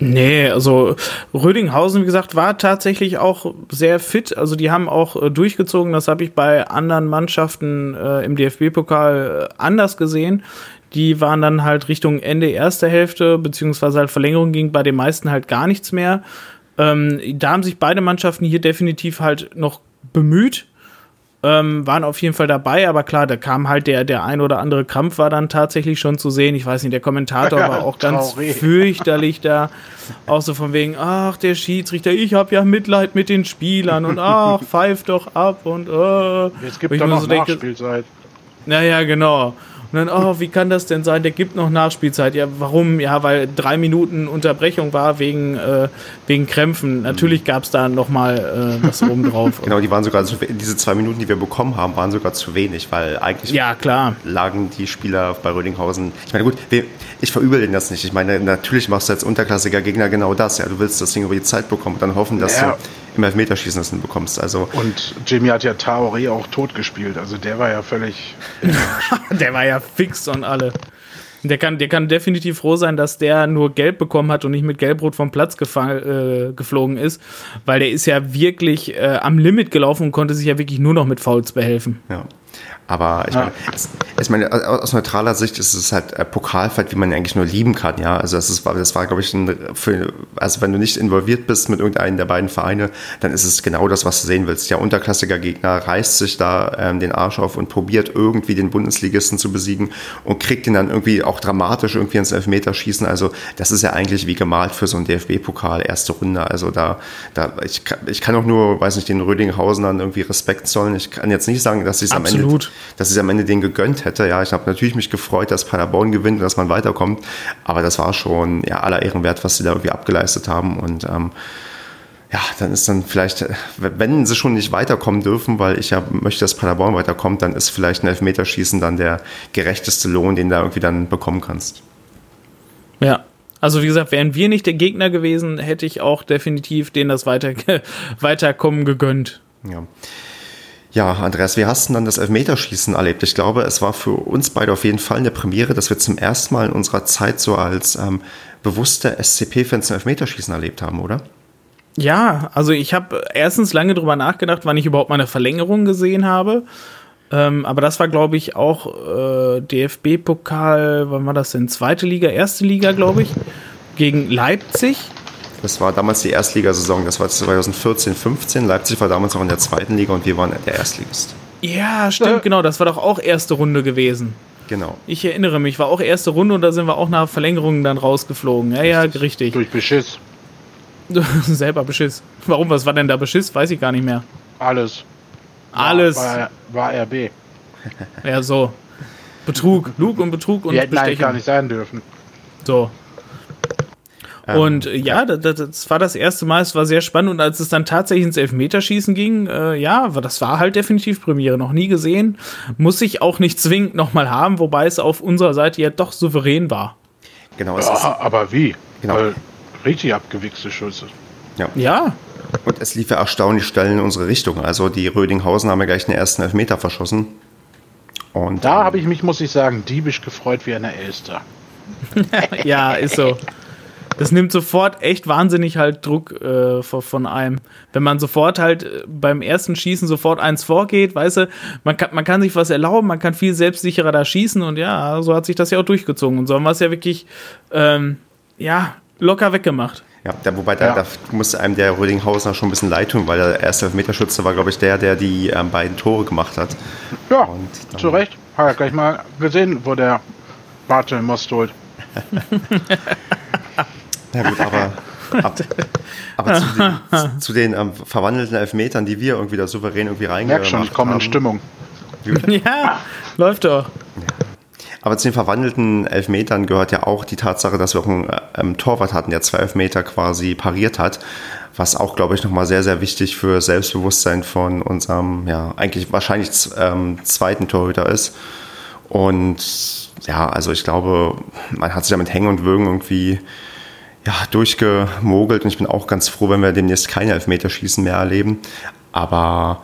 [SPEAKER 2] Nee, also Rödinghausen, wie gesagt, war tatsächlich auch sehr fit. Also die haben auch äh, durchgezogen. Das habe ich bei anderen Mannschaften äh, im DFB-Pokal äh, anders gesehen die waren dann halt Richtung Ende erster Hälfte, beziehungsweise halt Verlängerung ging bei den meisten halt gar nichts mehr. Ähm, da haben sich beide Mannschaften hier definitiv halt noch bemüht, ähm, waren auf jeden Fall dabei, aber klar, da kam halt der, der ein oder andere Krampf war dann tatsächlich schon zu sehen. Ich weiß nicht, der Kommentator war auch ganz fürchterlich da. Auch so von wegen, ach, der Schiedsrichter, ich habe ja Mitleid mit den Spielern und ach, pfeift doch ab und äh.
[SPEAKER 3] Jetzt gibt es doch noch so Nachspielzeit.
[SPEAKER 2] Naja, genau. Und dann, oh, wie kann das denn sein? Der gibt noch Nachspielzeit. Ja, warum? Ja, weil drei Minuten Unterbrechung war wegen, äh, wegen Krämpfen. Natürlich gab es da nochmal äh, was oben drauf.
[SPEAKER 1] genau, die waren sogar, diese zwei Minuten, die wir bekommen haben, waren sogar zu wenig, weil eigentlich
[SPEAKER 2] ja, klar.
[SPEAKER 1] lagen die Spieler bei Rödinghausen. Ich meine, gut, ich verübel denen das nicht. Ich meine, natürlich machst du als unterklassiger Gegner genau das. Ja, du willst das Ding über die Zeit bekommen und dann hoffen, dass ja. du im Elfmeterschießen das hinbekommst. Also
[SPEAKER 3] und Jimmy hat ja Taori auch tot gespielt. Also der war ja völlig.
[SPEAKER 2] der war ja fix und alle. Der kann, der kann definitiv froh sein, dass der nur gelb bekommen hat und nicht mit Gelbrot vom Platz äh, geflogen ist, weil der ist ja wirklich äh, am Limit gelaufen und konnte sich ja wirklich nur noch mit Fouls behelfen.
[SPEAKER 1] Ja. Aber ich, meine, ich meine, aus neutraler Sicht ist es halt ein Pokalfight, wie man ihn eigentlich nur lieben kann, ja. Also das, ist, das war, glaube ich, ein, für, also wenn du nicht involviert bist mit irgendeinem der beiden Vereine, dann ist es genau das, was du sehen willst. Der unterklassige Gegner reißt sich da ähm, den Arsch auf und probiert irgendwie den Bundesligisten zu besiegen und kriegt ihn dann irgendwie auch dramatisch irgendwie ins Elfmeterschießen. Also das ist ja eigentlich wie gemalt für so einen DFB-Pokal, erste Runde. Also da, da ich, ich kann auch nur, weiß nicht, den Rödinghausen dann irgendwie Respekt zollen. Ich kann jetzt nicht sagen, dass sie es am Ende dass ich am Ende den gegönnt hätte. Ja, ich habe natürlich mich gefreut, dass Paderborn gewinnt und dass man weiterkommt. Aber das war schon ja, aller Ehren wert, was sie da irgendwie abgeleistet haben. Und ähm, ja, dann ist dann vielleicht, wenn sie schon nicht weiterkommen dürfen, weil ich ja möchte, dass Paderborn weiterkommt, dann ist vielleicht ein Elfmeterschießen dann der gerechteste Lohn, den du da irgendwie dann bekommen kannst.
[SPEAKER 2] Ja, also wie gesagt, wären wir nicht der Gegner gewesen, hätte ich auch definitiv denen das weiter, Weiterkommen gegönnt.
[SPEAKER 1] Ja. Ja, Andreas, wie hast du dann das Elfmeterschießen erlebt? Ich glaube, es war für uns beide auf jeden Fall eine Premiere, dass wir zum ersten Mal in unserer Zeit so als ähm, bewusste SCP-Fans ein Elfmeterschießen erlebt haben, oder?
[SPEAKER 2] Ja, also ich habe erstens lange drüber nachgedacht, wann ich überhaupt mal eine Verlängerung gesehen habe. Ähm, aber das war, glaube ich, auch äh, DFB-Pokal, wann war das denn? Zweite Liga, erste Liga, glaube ich, gegen Leipzig.
[SPEAKER 1] Das war damals die Erstligasaison, das war 2014, 15. Leipzig war damals noch in der zweiten Liga und wir waren der Erstligist.
[SPEAKER 2] Ja, stimmt, genau. Das war doch auch erste Runde gewesen.
[SPEAKER 1] Genau.
[SPEAKER 2] Ich erinnere mich, war auch erste Runde und da sind wir auch nach Verlängerungen dann rausgeflogen. Ja, ja, richtig.
[SPEAKER 3] Durch Beschiss.
[SPEAKER 2] Selber Beschiss. Warum? Was war denn da Beschiss? Weiß ich gar nicht mehr.
[SPEAKER 3] Alles.
[SPEAKER 2] Alles.
[SPEAKER 3] War, war, war RB.
[SPEAKER 2] Ja, so. Betrug. Lug und Betrug und
[SPEAKER 3] Die hätten eigentlich gar nicht sein dürfen.
[SPEAKER 2] So. Ähm, und äh, ja, das, das, war das erste Mal, es war sehr spannend und als es dann tatsächlich ins Elfmeterschießen ging, äh, ja, das war halt definitiv Premiere, noch nie gesehen, muss ich auch nicht zwingend nochmal haben, wobei es auf unserer Seite ja doch souverän war.
[SPEAKER 3] Genau. Es ja, aber wie? Genau. Weil richtig abgewichste Schüsse.
[SPEAKER 2] Ja. ja.
[SPEAKER 1] Und es lief ja erstaunlich schnell in unsere Richtung. Also die Rödinghausen haben ja gleich den ersten Elfmeter verschossen.
[SPEAKER 3] Und da habe ich mich, muss ich sagen, diebisch gefreut wie eine Elster.
[SPEAKER 2] ja, ist so. Das nimmt sofort echt wahnsinnig halt Druck äh, von einem. Wenn man sofort halt äh, beim ersten Schießen sofort eins vorgeht, weißt du, man kann, man kann sich was erlauben, man kann viel selbstsicherer da schießen und ja, so hat sich das ja auch durchgezogen. Und so haben wir es ja wirklich, ähm, ja, locker weggemacht.
[SPEAKER 1] Ja, da, wobei da, ja. da musste einem der Rödinghausener schon ein bisschen leid tun, weil der erste Elfmeterschütze war, glaube ich, der, der die ähm, beiden Tore gemacht hat.
[SPEAKER 3] Ja, zu Recht. Hat er gleich mal gesehen, wo der Bartel Most holt.
[SPEAKER 1] ja gut, aber, ab, aber zu den, zu den ähm, verwandelten Elfmetern, die wir irgendwie da souverän irgendwie reingemacht
[SPEAKER 3] Merk schon, ich komme in Stimmung.
[SPEAKER 2] ja, läuft doch.
[SPEAKER 1] Ja. Aber zu den verwandelten Elfmetern gehört ja auch die Tatsache, dass wir auch einen ähm, Torwart hatten, der zwei Elfmeter quasi pariert hat. Was auch, glaube ich, nochmal sehr, sehr wichtig für Selbstbewusstsein von unserem, ja, eigentlich wahrscheinlich ähm, zweiten Torhüter ist. Und ja, also ich glaube, man hat sich damit Hängen und Würgen irgendwie ja, durchgemogelt und ich bin auch ganz froh, wenn wir demnächst keine Elfmeterschießen mehr erleben. Aber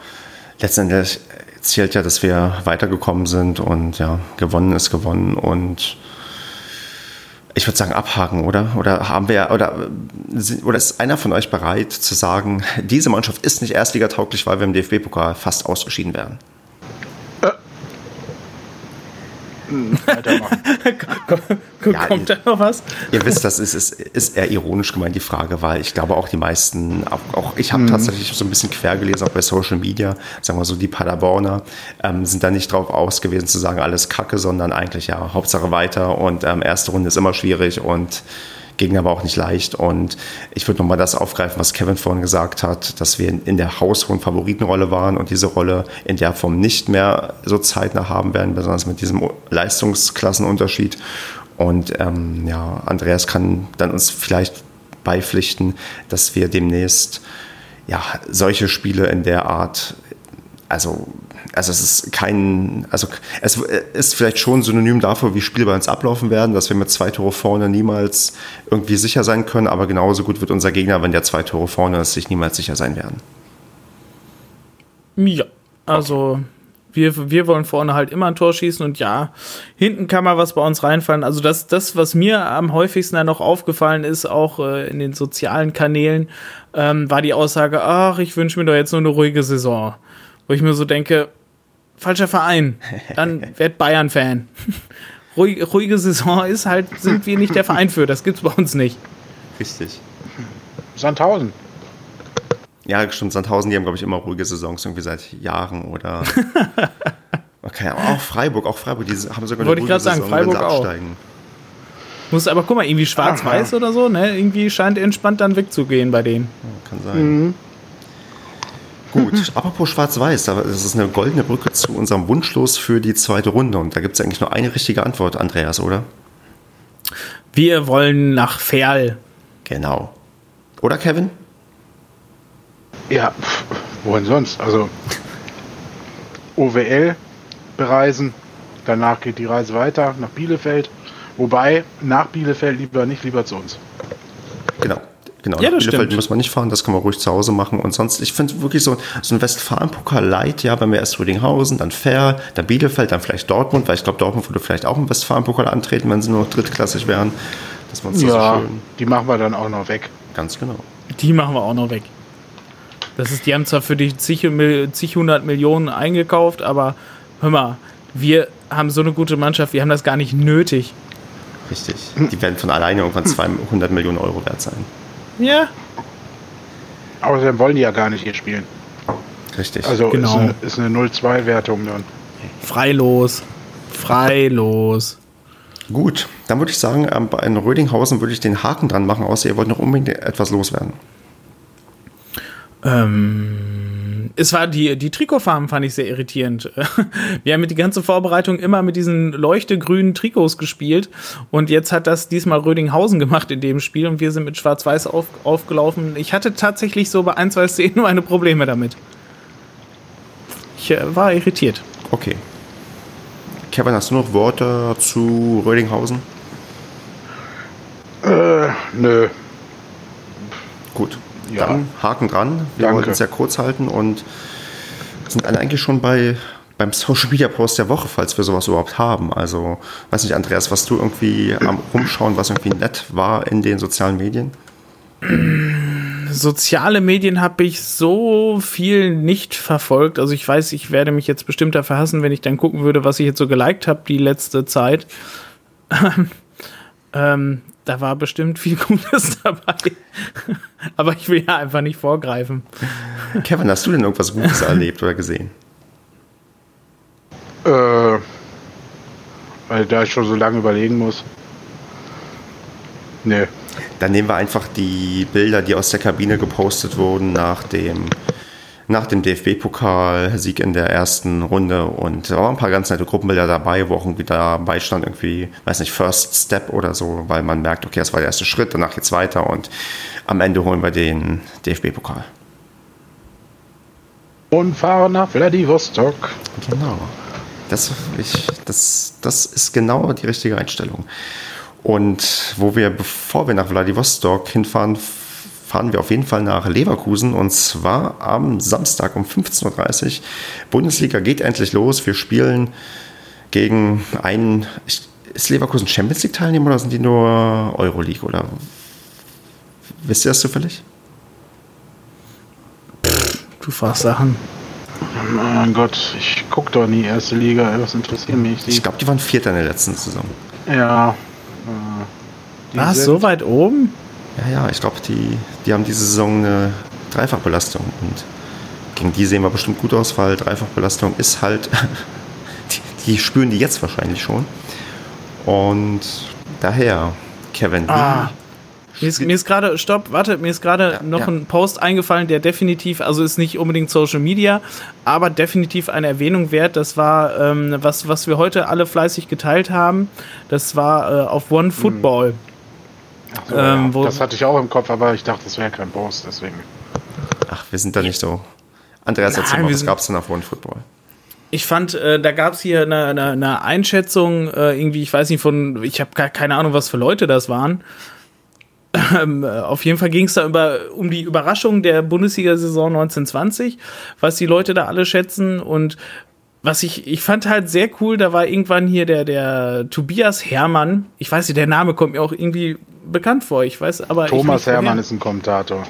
[SPEAKER 1] letztendlich zählt ja, dass wir weitergekommen sind und ja, gewonnen ist gewonnen und ich würde sagen, abhaken, oder? Oder haben wir, oder, oder ist einer von euch bereit zu sagen, diese Mannschaft ist nicht erstligatauglich, weil wir im DFB-Pokal fast ausgeschieden wären?
[SPEAKER 2] Weitermachen. ja, Kommt da noch was?
[SPEAKER 1] Ihr wisst, das ist, ist, ist eher ironisch gemeint, die Frage, weil ich glaube auch die meisten, auch, auch ich habe mhm. tatsächlich so ein bisschen quer gelesen, auch bei Social Media, sagen wir so, die Paderborner ähm, sind da nicht drauf aus gewesen zu sagen, alles Kacke, sondern eigentlich ja, Hauptsache weiter und ähm, erste Runde ist immer schwierig und Gegner war auch nicht leicht. Und ich würde nochmal das aufgreifen, was Kevin vorhin gesagt hat, dass wir in der haushohen Favoritenrolle waren und diese Rolle in der Form nicht mehr so zeitnah haben werden, besonders mit diesem Leistungsklassenunterschied. Und ähm, ja, Andreas kann dann uns vielleicht beipflichten, dass wir demnächst ja, solche Spiele in der Art, also also es ist kein, also es ist vielleicht schon synonym dafür, wie Spiele bei uns ablaufen werden, dass wir mit zwei Tore vorne niemals irgendwie sicher sein können, aber genauso gut wird unser Gegner, wenn der zwei Tore vorne ist, sich niemals sicher sein werden.
[SPEAKER 2] Ja, also wir, wir wollen vorne halt immer ein Tor schießen und ja, hinten kann mal was bei uns reinfallen. Also das, das was mir am häufigsten dann noch aufgefallen ist, auch äh, in den sozialen Kanälen, ähm, war die Aussage, ach, ich wünsche mir doch jetzt nur eine ruhige Saison. Wo ich mir so denke, falscher Verein. Dann werd Bayern-Fan. Ruhig, ruhige Saison ist halt, sind wir nicht der Verein für. Das gibt's bei uns nicht.
[SPEAKER 1] Richtig.
[SPEAKER 3] Sandhausen.
[SPEAKER 1] Ja, stimmt. Sandhausen, die haben, glaube ich, immer ruhige Saisons, irgendwie seit Jahren oder. Okay, aber auch Freiburg, auch Freiburg, die haben sogar
[SPEAKER 2] Wollte ich gerade sagen, Freiburg auch. Muss aber guck mal, irgendwie schwarz-weiß oder so, ne? Irgendwie scheint entspannt dann wegzugehen bei denen.
[SPEAKER 1] Ja, kann sein. Mhm. Gut, apropos Schwarz-Weiß, das ist eine goldene Brücke zu unserem Wunschlos für die zweite Runde. Und da gibt es eigentlich nur eine richtige Antwort, Andreas, oder?
[SPEAKER 2] Wir wollen nach Ferl.
[SPEAKER 1] Genau. Oder Kevin?
[SPEAKER 3] Ja, wohin sonst? Also OWL bereisen, danach geht die Reise weiter nach Bielefeld. Wobei, nach Bielefeld lieber nicht, lieber zu uns.
[SPEAKER 1] Genau. Genau, ja, das Bielefeld stimmt. muss man nicht fahren, das kann man ruhig zu Hause machen. Und sonst, ich finde wirklich so, so ein Westfalen-Pokal light, ja, wenn wir erst Rödinghausen, dann Fair, dann Bielefeld, dann vielleicht Dortmund, weil ich glaube, Dortmund würde vielleicht auch im Westfalen-Pokal antreten, wenn sie nur noch drittklassig wären.
[SPEAKER 3] Dass wir uns ja, so schön die machen wir dann auch noch weg.
[SPEAKER 1] Ganz genau.
[SPEAKER 2] Die machen wir auch noch weg. Das ist, die haben zwar für die zig, zig hundert Millionen eingekauft, aber hör mal, wir haben so eine gute Mannschaft, wir haben das gar nicht nötig.
[SPEAKER 1] Richtig. Die werden von alleine irgendwann 200 Millionen Euro wert sein.
[SPEAKER 2] Ja.
[SPEAKER 3] Außerdem wollen die ja gar nicht hier spielen.
[SPEAKER 1] Richtig.
[SPEAKER 3] Also
[SPEAKER 2] Genau.
[SPEAKER 3] ist eine, eine 0-2-Wertung dann.
[SPEAKER 2] Freilos. Freilos.
[SPEAKER 1] Gut, dann würde ich sagen, ähm, bei in Rödinghausen würde ich den Haken dran machen, außer ihr wollt noch unbedingt etwas loswerden.
[SPEAKER 2] Ähm, es war die, die Trikotfarben fand ich sehr irritierend. Wir haben mit die ganze Vorbereitung immer mit diesen leuchtegrünen Trikots gespielt und jetzt hat das diesmal Rödinghausen gemacht in dem Spiel und wir sind mit Schwarz-Weiß auf, aufgelaufen. Ich hatte tatsächlich so bei ein, zwei Szenen nur eine Probleme damit. Ich äh, war irritiert.
[SPEAKER 1] Okay. Kevin, hast du noch Worte zu Rödinghausen?
[SPEAKER 3] Äh, nö.
[SPEAKER 1] Gut,
[SPEAKER 3] Ja.
[SPEAKER 1] dann Haken dran. Wir
[SPEAKER 3] Danke.
[SPEAKER 1] wollten es ja kurz halten und sind alle eigentlich schon bei beim Social Media Post der Woche, falls wir sowas überhaupt haben. Also, weiß nicht, Andreas, was du irgendwie am Rumschauen, was irgendwie nett war in den sozialen Medien?
[SPEAKER 2] Soziale Medien habe ich so viel nicht verfolgt. Also ich weiß, ich werde mich jetzt bestimmt dafür hassen, wenn ich dann gucken würde, was ich jetzt so geliked habe die letzte Zeit. ähm, da war bestimmt viel Gutes dabei. Aber ich will ja einfach nicht vorgreifen.
[SPEAKER 1] Kevin, hast du denn irgendwas Gutes erlebt oder gesehen?
[SPEAKER 3] Äh, weil da ich schon so lange überlegen muss. Nee.
[SPEAKER 1] Dann nehmen wir einfach die Bilder, die aus der Kabine gepostet wurden nach dem, nach dem DFB-Pokal-Sieg in der ersten Runde. Und da waren ein paar ganz nette Gruppenbilder dabei, wo auch irgendwie dabei stand, irgendwie, weiß nicht, First Step oder so, weil man merkt, okay, das war der erste Schritt, danach geht's weiter und am Ende holen wir den DFB-Pokal.
[SPEAKER 3] Und fahren nach Vladivostok.
[SPEAKER 1] Genau. Das, ich, das, das ist genau die richtige Einstellung. Und wo wir, bevor wir nach Vladivostok hinfahren, fahren wir auf jeden Fall nach Leverkusen und zwar am Samstag um 15.30 Uhr. Bundesliga geht endlich los. Wir spielen gegen einen. Ist Leverkusen Champions League Teilnehmer oder sind die nur Euroleague oder wisst ihr das zufällig?
[SPEAKER 2] Du fragst Sachen.
[SPEAKER 3] Mein Gott, ich guck doch nie erste Liga. Was interessiert mich? Die,
[SPEAKER 1] Ich glaube, die waren Vierter in der letzten Saison.
[SPEAKER 3] ja. Äh, sind-
[SPEAKER 2] so weit oben?
[SPEAKER 1] Ja, ja, ich glaube, die, die haben diese Saison eine Dreifachbelastung und gegen die sehen wir bestimmt gut aus, weil Dreifachbelastung ist halt, die, die spüren die jetzt wahrscheinlich schon. Und daher, Kevin,
[SPEAKER 2] Ah. Mir ist, mir ist gerade, stopp, warte, mir ist gerade
[SPEAKER 1] Ja,
[SPEAKER 2] noch
[SPEAKER 1] ja.
[SPEAKER 2] ein Post eingefallen, der definitiv, also ist nicht unbedingt Social Media, aber definitiv eine Erwähnung wert. Das war, ähm, was, was wir heute alle fleißig geteilt haben. Das war äh, auf One Football.
[SPEAKER 3] Ach so,
[SPEAKER 2] ähm,
[SPEAKER 3] ja.
[SPEAKER 2] wo-
[SPEAKER 3] das hatte ich auch im Kopf, aber ich dachte, das wäre kein Post, deswegen.
[SPEAKER 1] ach, wir sind da nicht so. Andreas, erzähl
[SPEAKER 2] Nein,
[SPEAKER 1] mal, was gab es denn auf One Football?
[SPEAKER 2] Ich fand, äh, da gab es hier eine, eine, eine Einschätzung, äh, irgendwie, ich weiß nicht von, ich habe keine Ahnung, was für Leute das waren. Ähm, äh, auf jeden Fall ging es da über, um die Überraschung der Bundesliga-Saison 1920, was die Leute da alle schätzen und was ich, ich fand halt sehr cool, da war irgendwann hier der, der Tobias Hermann. Ich weiß nicht, der Name kommt mir auch irgendwie bekannt vor. Ich weiß aber.
[SPEAKER 3] Thomas. Hermann ist ein Kommentator.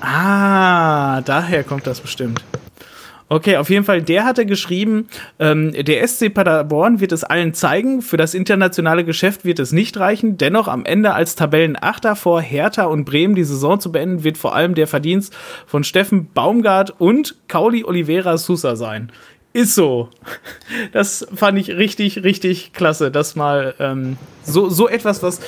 [SPEAKER 2] Ah, daher kommt das bestimmt. Okay, auf jeden Fall, der hatte geschrieben, ähm, der SC Paderborn wird es allen zeigen, für das internationale Geschäft wird es nicht reichen, dennoch am Ende als Tabellenachter vor Hertha und Bremen die Saison zu beenden, wird vor allem der Verdienst von Steffen Baumgart und Kauli Oliveira Sousa sein. Ist so. Das fand ich richtig, richtig klasse, dass mal ähm, so, so etwas, was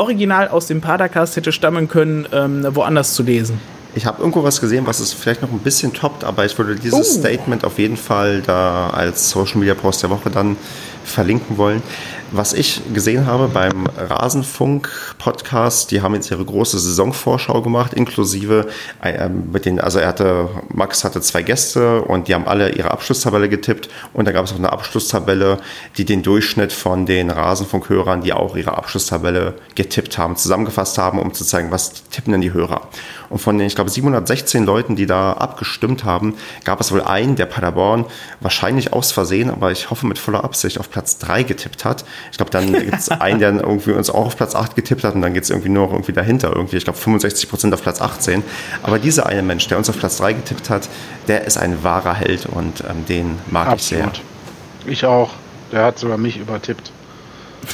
[SPEAKER 2] original aus dem Padercast hätte stammen können, ähm, woanders zu lesen.
[SPEAKER 1] Ich habe irgendwo was gesehen, was es vielleicht noch ein bisschen toppt, aber ich würde dieses
[SPEAKER 2] Oh.
[SPEAKER 1] Statement auf jeden Fall da als Social Media Post der Woche dann verlinken wollen. Was ich gesehen habe beim Rasenfunk Podcast, die haben jetzt ihre große Saisonvorschau gemacht, inklusive äh, mit den, also er hatte, Max hatte zwei Gäste und die haben alle ihre Abschlusstabelle getippt und da gab es auch eine Abschlusstabelle, die den Durchschnitt von den Rasenfunkhörern, die auch ihre Abschlusstabelle getippt haben, zusammengefasst haben, um zu zeigen, was tippen denn die Hörer. Und von den, ich glaube, 716 Leuten, die da abgestimmt haben, gab es wohl einen, der Paderborn wahrscheinlich aus Versehen, aber ich hoffe mit voller Absicht auf Platz 3 getippt hat. Ich glaube, dann gibt es einen, der irgendwie uns auch auf Platz 8 getippt hat und dann geht es irgendwie nur noch irgendwie dahinter irgendwie. Ich glaube, 65 Prozent auf Platz 18. Aber dieser eine Mensch, der uns auf Platz 3 getippt hat, der ist ein wahrer Held und ähm, den mag ich sehr.
[SPEAKER 3] Absolut. Ich auch. Der hat sogar mich übertippt.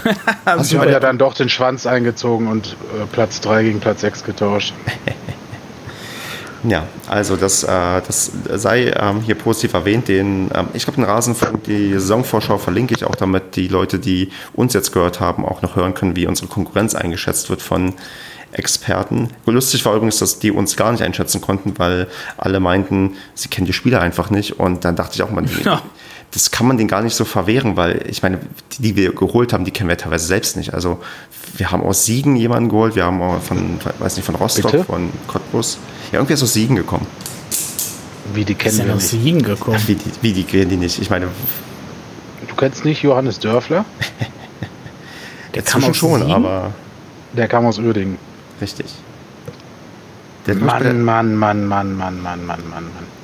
[SPEAKER 3] Hast du ja dann doch den Schwanz eingezogen und äh, Platz 3 gegen Platz 6 getauscht.
[SPEAKER 1] Ja, also das, äh, das sei ähm, hier positiv erwähnt. Den, ähm, ich glaube, den Rasenfunk, die Saisonvorschau verlinke ich auch, damit die Leute, die uns jetzt gehört haben, auch noch hören können, wie unsere Konkurrenz eingeschätzt wird von Experten. Lustig war übrigens, dass die uns gar nicht einschätzen konnten, weil alle meinten, sie kennen die Spieler einfach nicht. Und dann dachte ich auch mal, ja. Das kann man denen gar nicht so verwehren, weil ich meine, die, die wir geholt haben, die kennen wir teilweise selbst nicht. Also wir haben aus Siegen jemanden geholt, wir haben von, weiß nicht, von Rostock, Bitte? von Cottbus. Ja, irgendwie ist aus Siegen gekommen.
[SPEAKER 3] Wie die kennen wir
[SPEAKER 2] aus Siegen gekommen?
[SPEAKER 1] Wie die, wie die kennen die nicht? Ich meine.
[SPEAKER 3] Du kennst nicht Johannes Dörfler?
[SPEAKER 1] der kam schon, Siegen? aber.
[SPEAKER 3] Der kam aus Uerdingen.
[SPEAKER 1] Richtig.
[SPEAKER 3] Mann, Mann, Mann, Mann, Mann, Mann, Mann, Mann, Mann.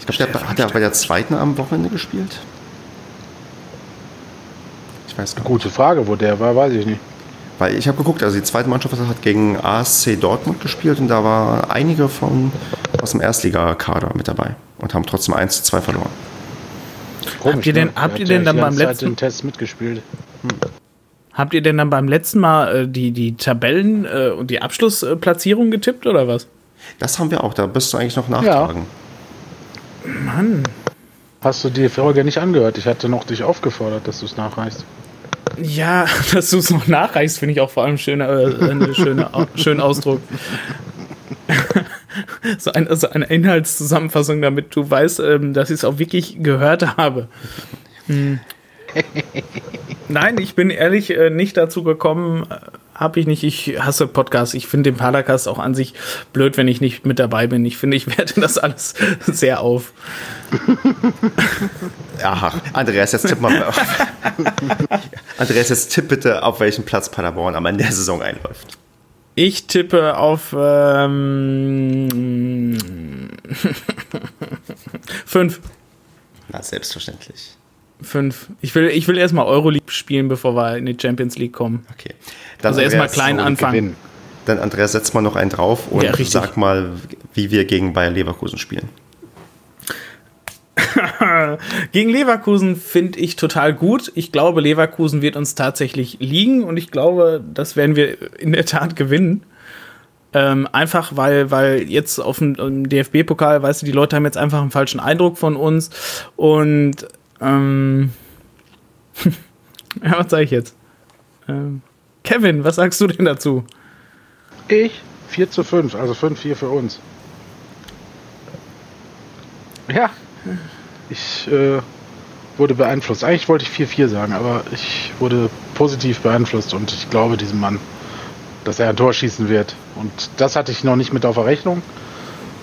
[SPEAKER 1] Ich glaube, der hat er bei der zweiten am Wochenende gespielt.
[SPEAKER 3] Ich weiß gar Gute Frage, wo der war, weiß ich nicht.
[SPEAKER 1] Weil ich habe geguckt, also die zweite Mannschaft hat gegen ASC Dortmund gespielt und da waren einige von, aus dem Erstligakader mit dabei und haben trotzdem 1 zu 2 verloren.
[SPEAKER 2] Komisch, habt ihr denn, ne? habt ihr denn dann beim letzten
[SPEAKER 3] Test mitgespielt? Hm.
[SPEAKER 2] Habt ihr denn dann beim letzten Mal äh, die, die Tabellen äh, und die Abschlussplatzierung getippt oder was?
[SPEAKER 1] Das haben wir auch, da bist du eigentlich noch nachtragen.
[SPEAKER 2] Ja. Mann.
[SPEAKER 3] Hast du die Folge nicht angehört? Ich hatte noch dich aufgefordert, dass du es nachreichst.
[SPEAKER 2] Ja, dass du es noch nachreichst, finde ich auch vor allem schöner, äh, eine schöne, schönen Ausdruck. so, ein, also eine Inhaltszusammenfassung, damit du weißt, ähm, dass ich es auch wirklich gehört habe. Hm. Nein, ich bin ehrlich äh, nicht dazu gekommen, habe ich nicht. Ich hasse Podcasts. Ich finde den Paracast auch an sich blöd, wenn ich nicht mit dabei bin. Ich finde, ich werte das alles sehr auf.
[SPEAKER 1] Aha, Andreas, jetzt tipp mal. Auf. Andreas, jetzt tipp bitte, auf welchen Platz Paderborn am Ende der Saison einläuft.
[SPEAKER 2] Ich tippe auf ähm, fünf.
[SPEAKER 1] Na, selbstverständlich.
[SPEAKER 2] Fünf. Ich will, ich will erstmal Euroleague spielen, bevor wir in die Champions League kommen.
[SPEAKER 1] Okay.
[SPEAKER 2] Dann also erstmal klein anfangen. Gewinnen.
[SPEAKER 1] Dann Andreas, setz mal noch einen drauf und ja, sag mal, wie wir gegen Bayer Leverkusen spielen.
[SPEAKER 2] gegen Leverkusen finde ich total gut. Ich glaube, Leverkusen wird uns tatsächlich liegen und ich glaube, das werden wir in der Tat gewinnen. Ähm, einfach weil, weil jetzt auf dem DFB-Pokal, weißt du, die Leute haben jetzt einfach einen falschen Eindruck von uns und ähm, ja, was sage ich jetzt? Ähm, Kevin, was sagst du denn dazu?
[SPEAKER 3] Ich? 4 zu 5, also 5-4 für uns. Ja, ich äh, wurde beeinflusst. Eigentlich wollte ich 4-4 sagen, aber ich wurde positiv beeinflusst und ich glaube diesem Mann, dass er ein Tor schießen wird. Und das hatte ich noch nicht mit auf der Rechnung.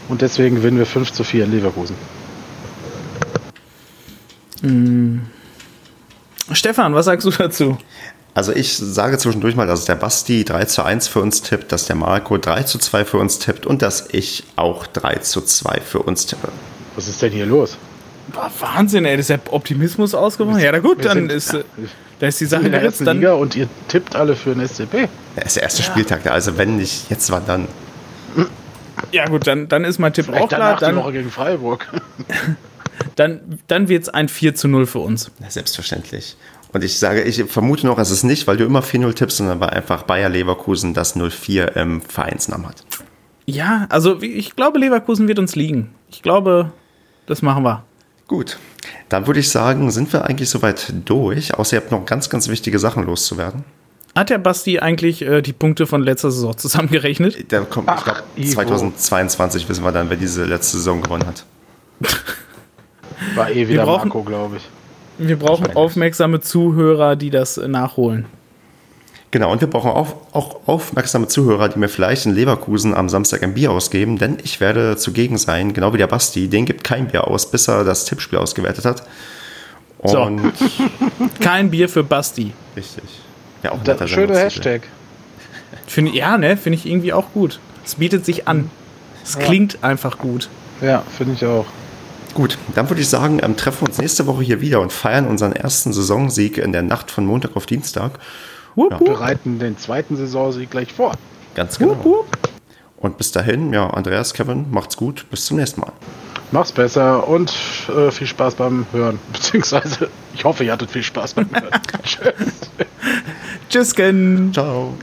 [SPEAKER 3] Und deswegen gewinnen wir 5 zu 4 in Leverkusen.
[SPEAKER 2] Hm. Stefan, was sagst du dazu?
[SPEAKER 1] Also ich sage zwischendurch mal, dass der Basti 3 zu 1 für uns tippt, dass der Marco 3 zu 2 für uns tippt und dass ich auch 3 zu 2 für uns tippe.
[SPEAKER 3] Was ist denn hier los?
[SPEAKER 2] Boah, Wahnsinn, ey, das ist der Optimismus ausgemacht. Ja, na gut, dann ist, ja, da ist die Sache
[SPEAKER 3] in der ersten dann Liga und ihr tippt alle für den SCP.
[SPEAKER 1] Das ist der erste ja. Spieltag, also wenn nicht jetzt, wann dann?
[SPEAKER 2] Ja gut, dann, dann ist mein Tipp Vielleicht auch klar.
[SPEAKER 3] Dann Woche gegen Freiburg.
[SPEAKER 2] dann, dann wird es ein 4 zu 0 für uns.
[SPEAKER 1] Ja, selbstverständlich. Und ich sage, ich vermute noch, es ist nicht, weil du immer 4-0 tippst, sondern weil einfach Bayer Leverkusen das 0-4 im Vereinsnamen hat.
[SPEAKER 2] Ja, also ich glaube, Leverkusen wird uns liegen. Ich glaube, das machen wir.
[SPEAKER 1] Gut, dann würde ich sagen, sind wir eigentlich soweit durch, außer ihr habt noch ganz, ganz wichtige Sachen loszuwerden.
[SPEAKER 2] Hat der Basti eigentlich äh, die Punkte von letzter Saison zusammengerechnet?
[SPEAKER 1] Der kommt, Ach, ich glaube, 2022 wissen wir dann, wer diese letzte Saison gewonnen hat.
[SPEAKER 3] War eh wieder brauchen, Marco, glaube ich.
[SPEAKER 2] Wir brauchen aufmerksame Zuhörer, die das äh, nachholen.
[SPEAKER 1] Genau, und wir brauchen auch, auch, aufmerksame Zuhörer, die mir vielleicht in Leverkusen am Samstag ein Bier ausgeben, denn ich werde zugegen sein, genau wie der Basti. Den gibt kein Bier aus, bis er das Tippspiel ausgewertet hat.
[SPEAKER 2] Und so. kein Bier für Basti.
[SPEAKER 1] Richtig.
[SPEAKER 3] Ja, auch ein schöner Hashtag.
[SPEAKER 2] Find, ja, ne, finde ich irgendwie auch gut. Es bietet sich an. Es ja. klingt einfach gut.
[SPEAKER 3] Ja, finde ich auch.
[SPEAKER 1] Gut, dann würde ich sagen, ähm, treffen wir uns nächste Woche hier wieder und feiern unseren ersten Saisonsieg in der Nacht von Montag auf Dienstag.
[SPEAKER 3] Wupp, ja. bereiten den zweiten Saisonsieg gleich vor.
[SPEAKER 1] Ganz genau. Wupp, und bis dahin, ja, Andreas, Kevin, macht's gut. Bis zum nächsten Mal.
[SPEAKER 3] Mach's besser und äh, viel Spaß beim Hören. Beziehungsweise, ich hoffe, ihr hattet viel Spaß beim Hören. Tschüss.
[SPEAKER 2] Tschüssken.
[SPEAKER 1] Ciao.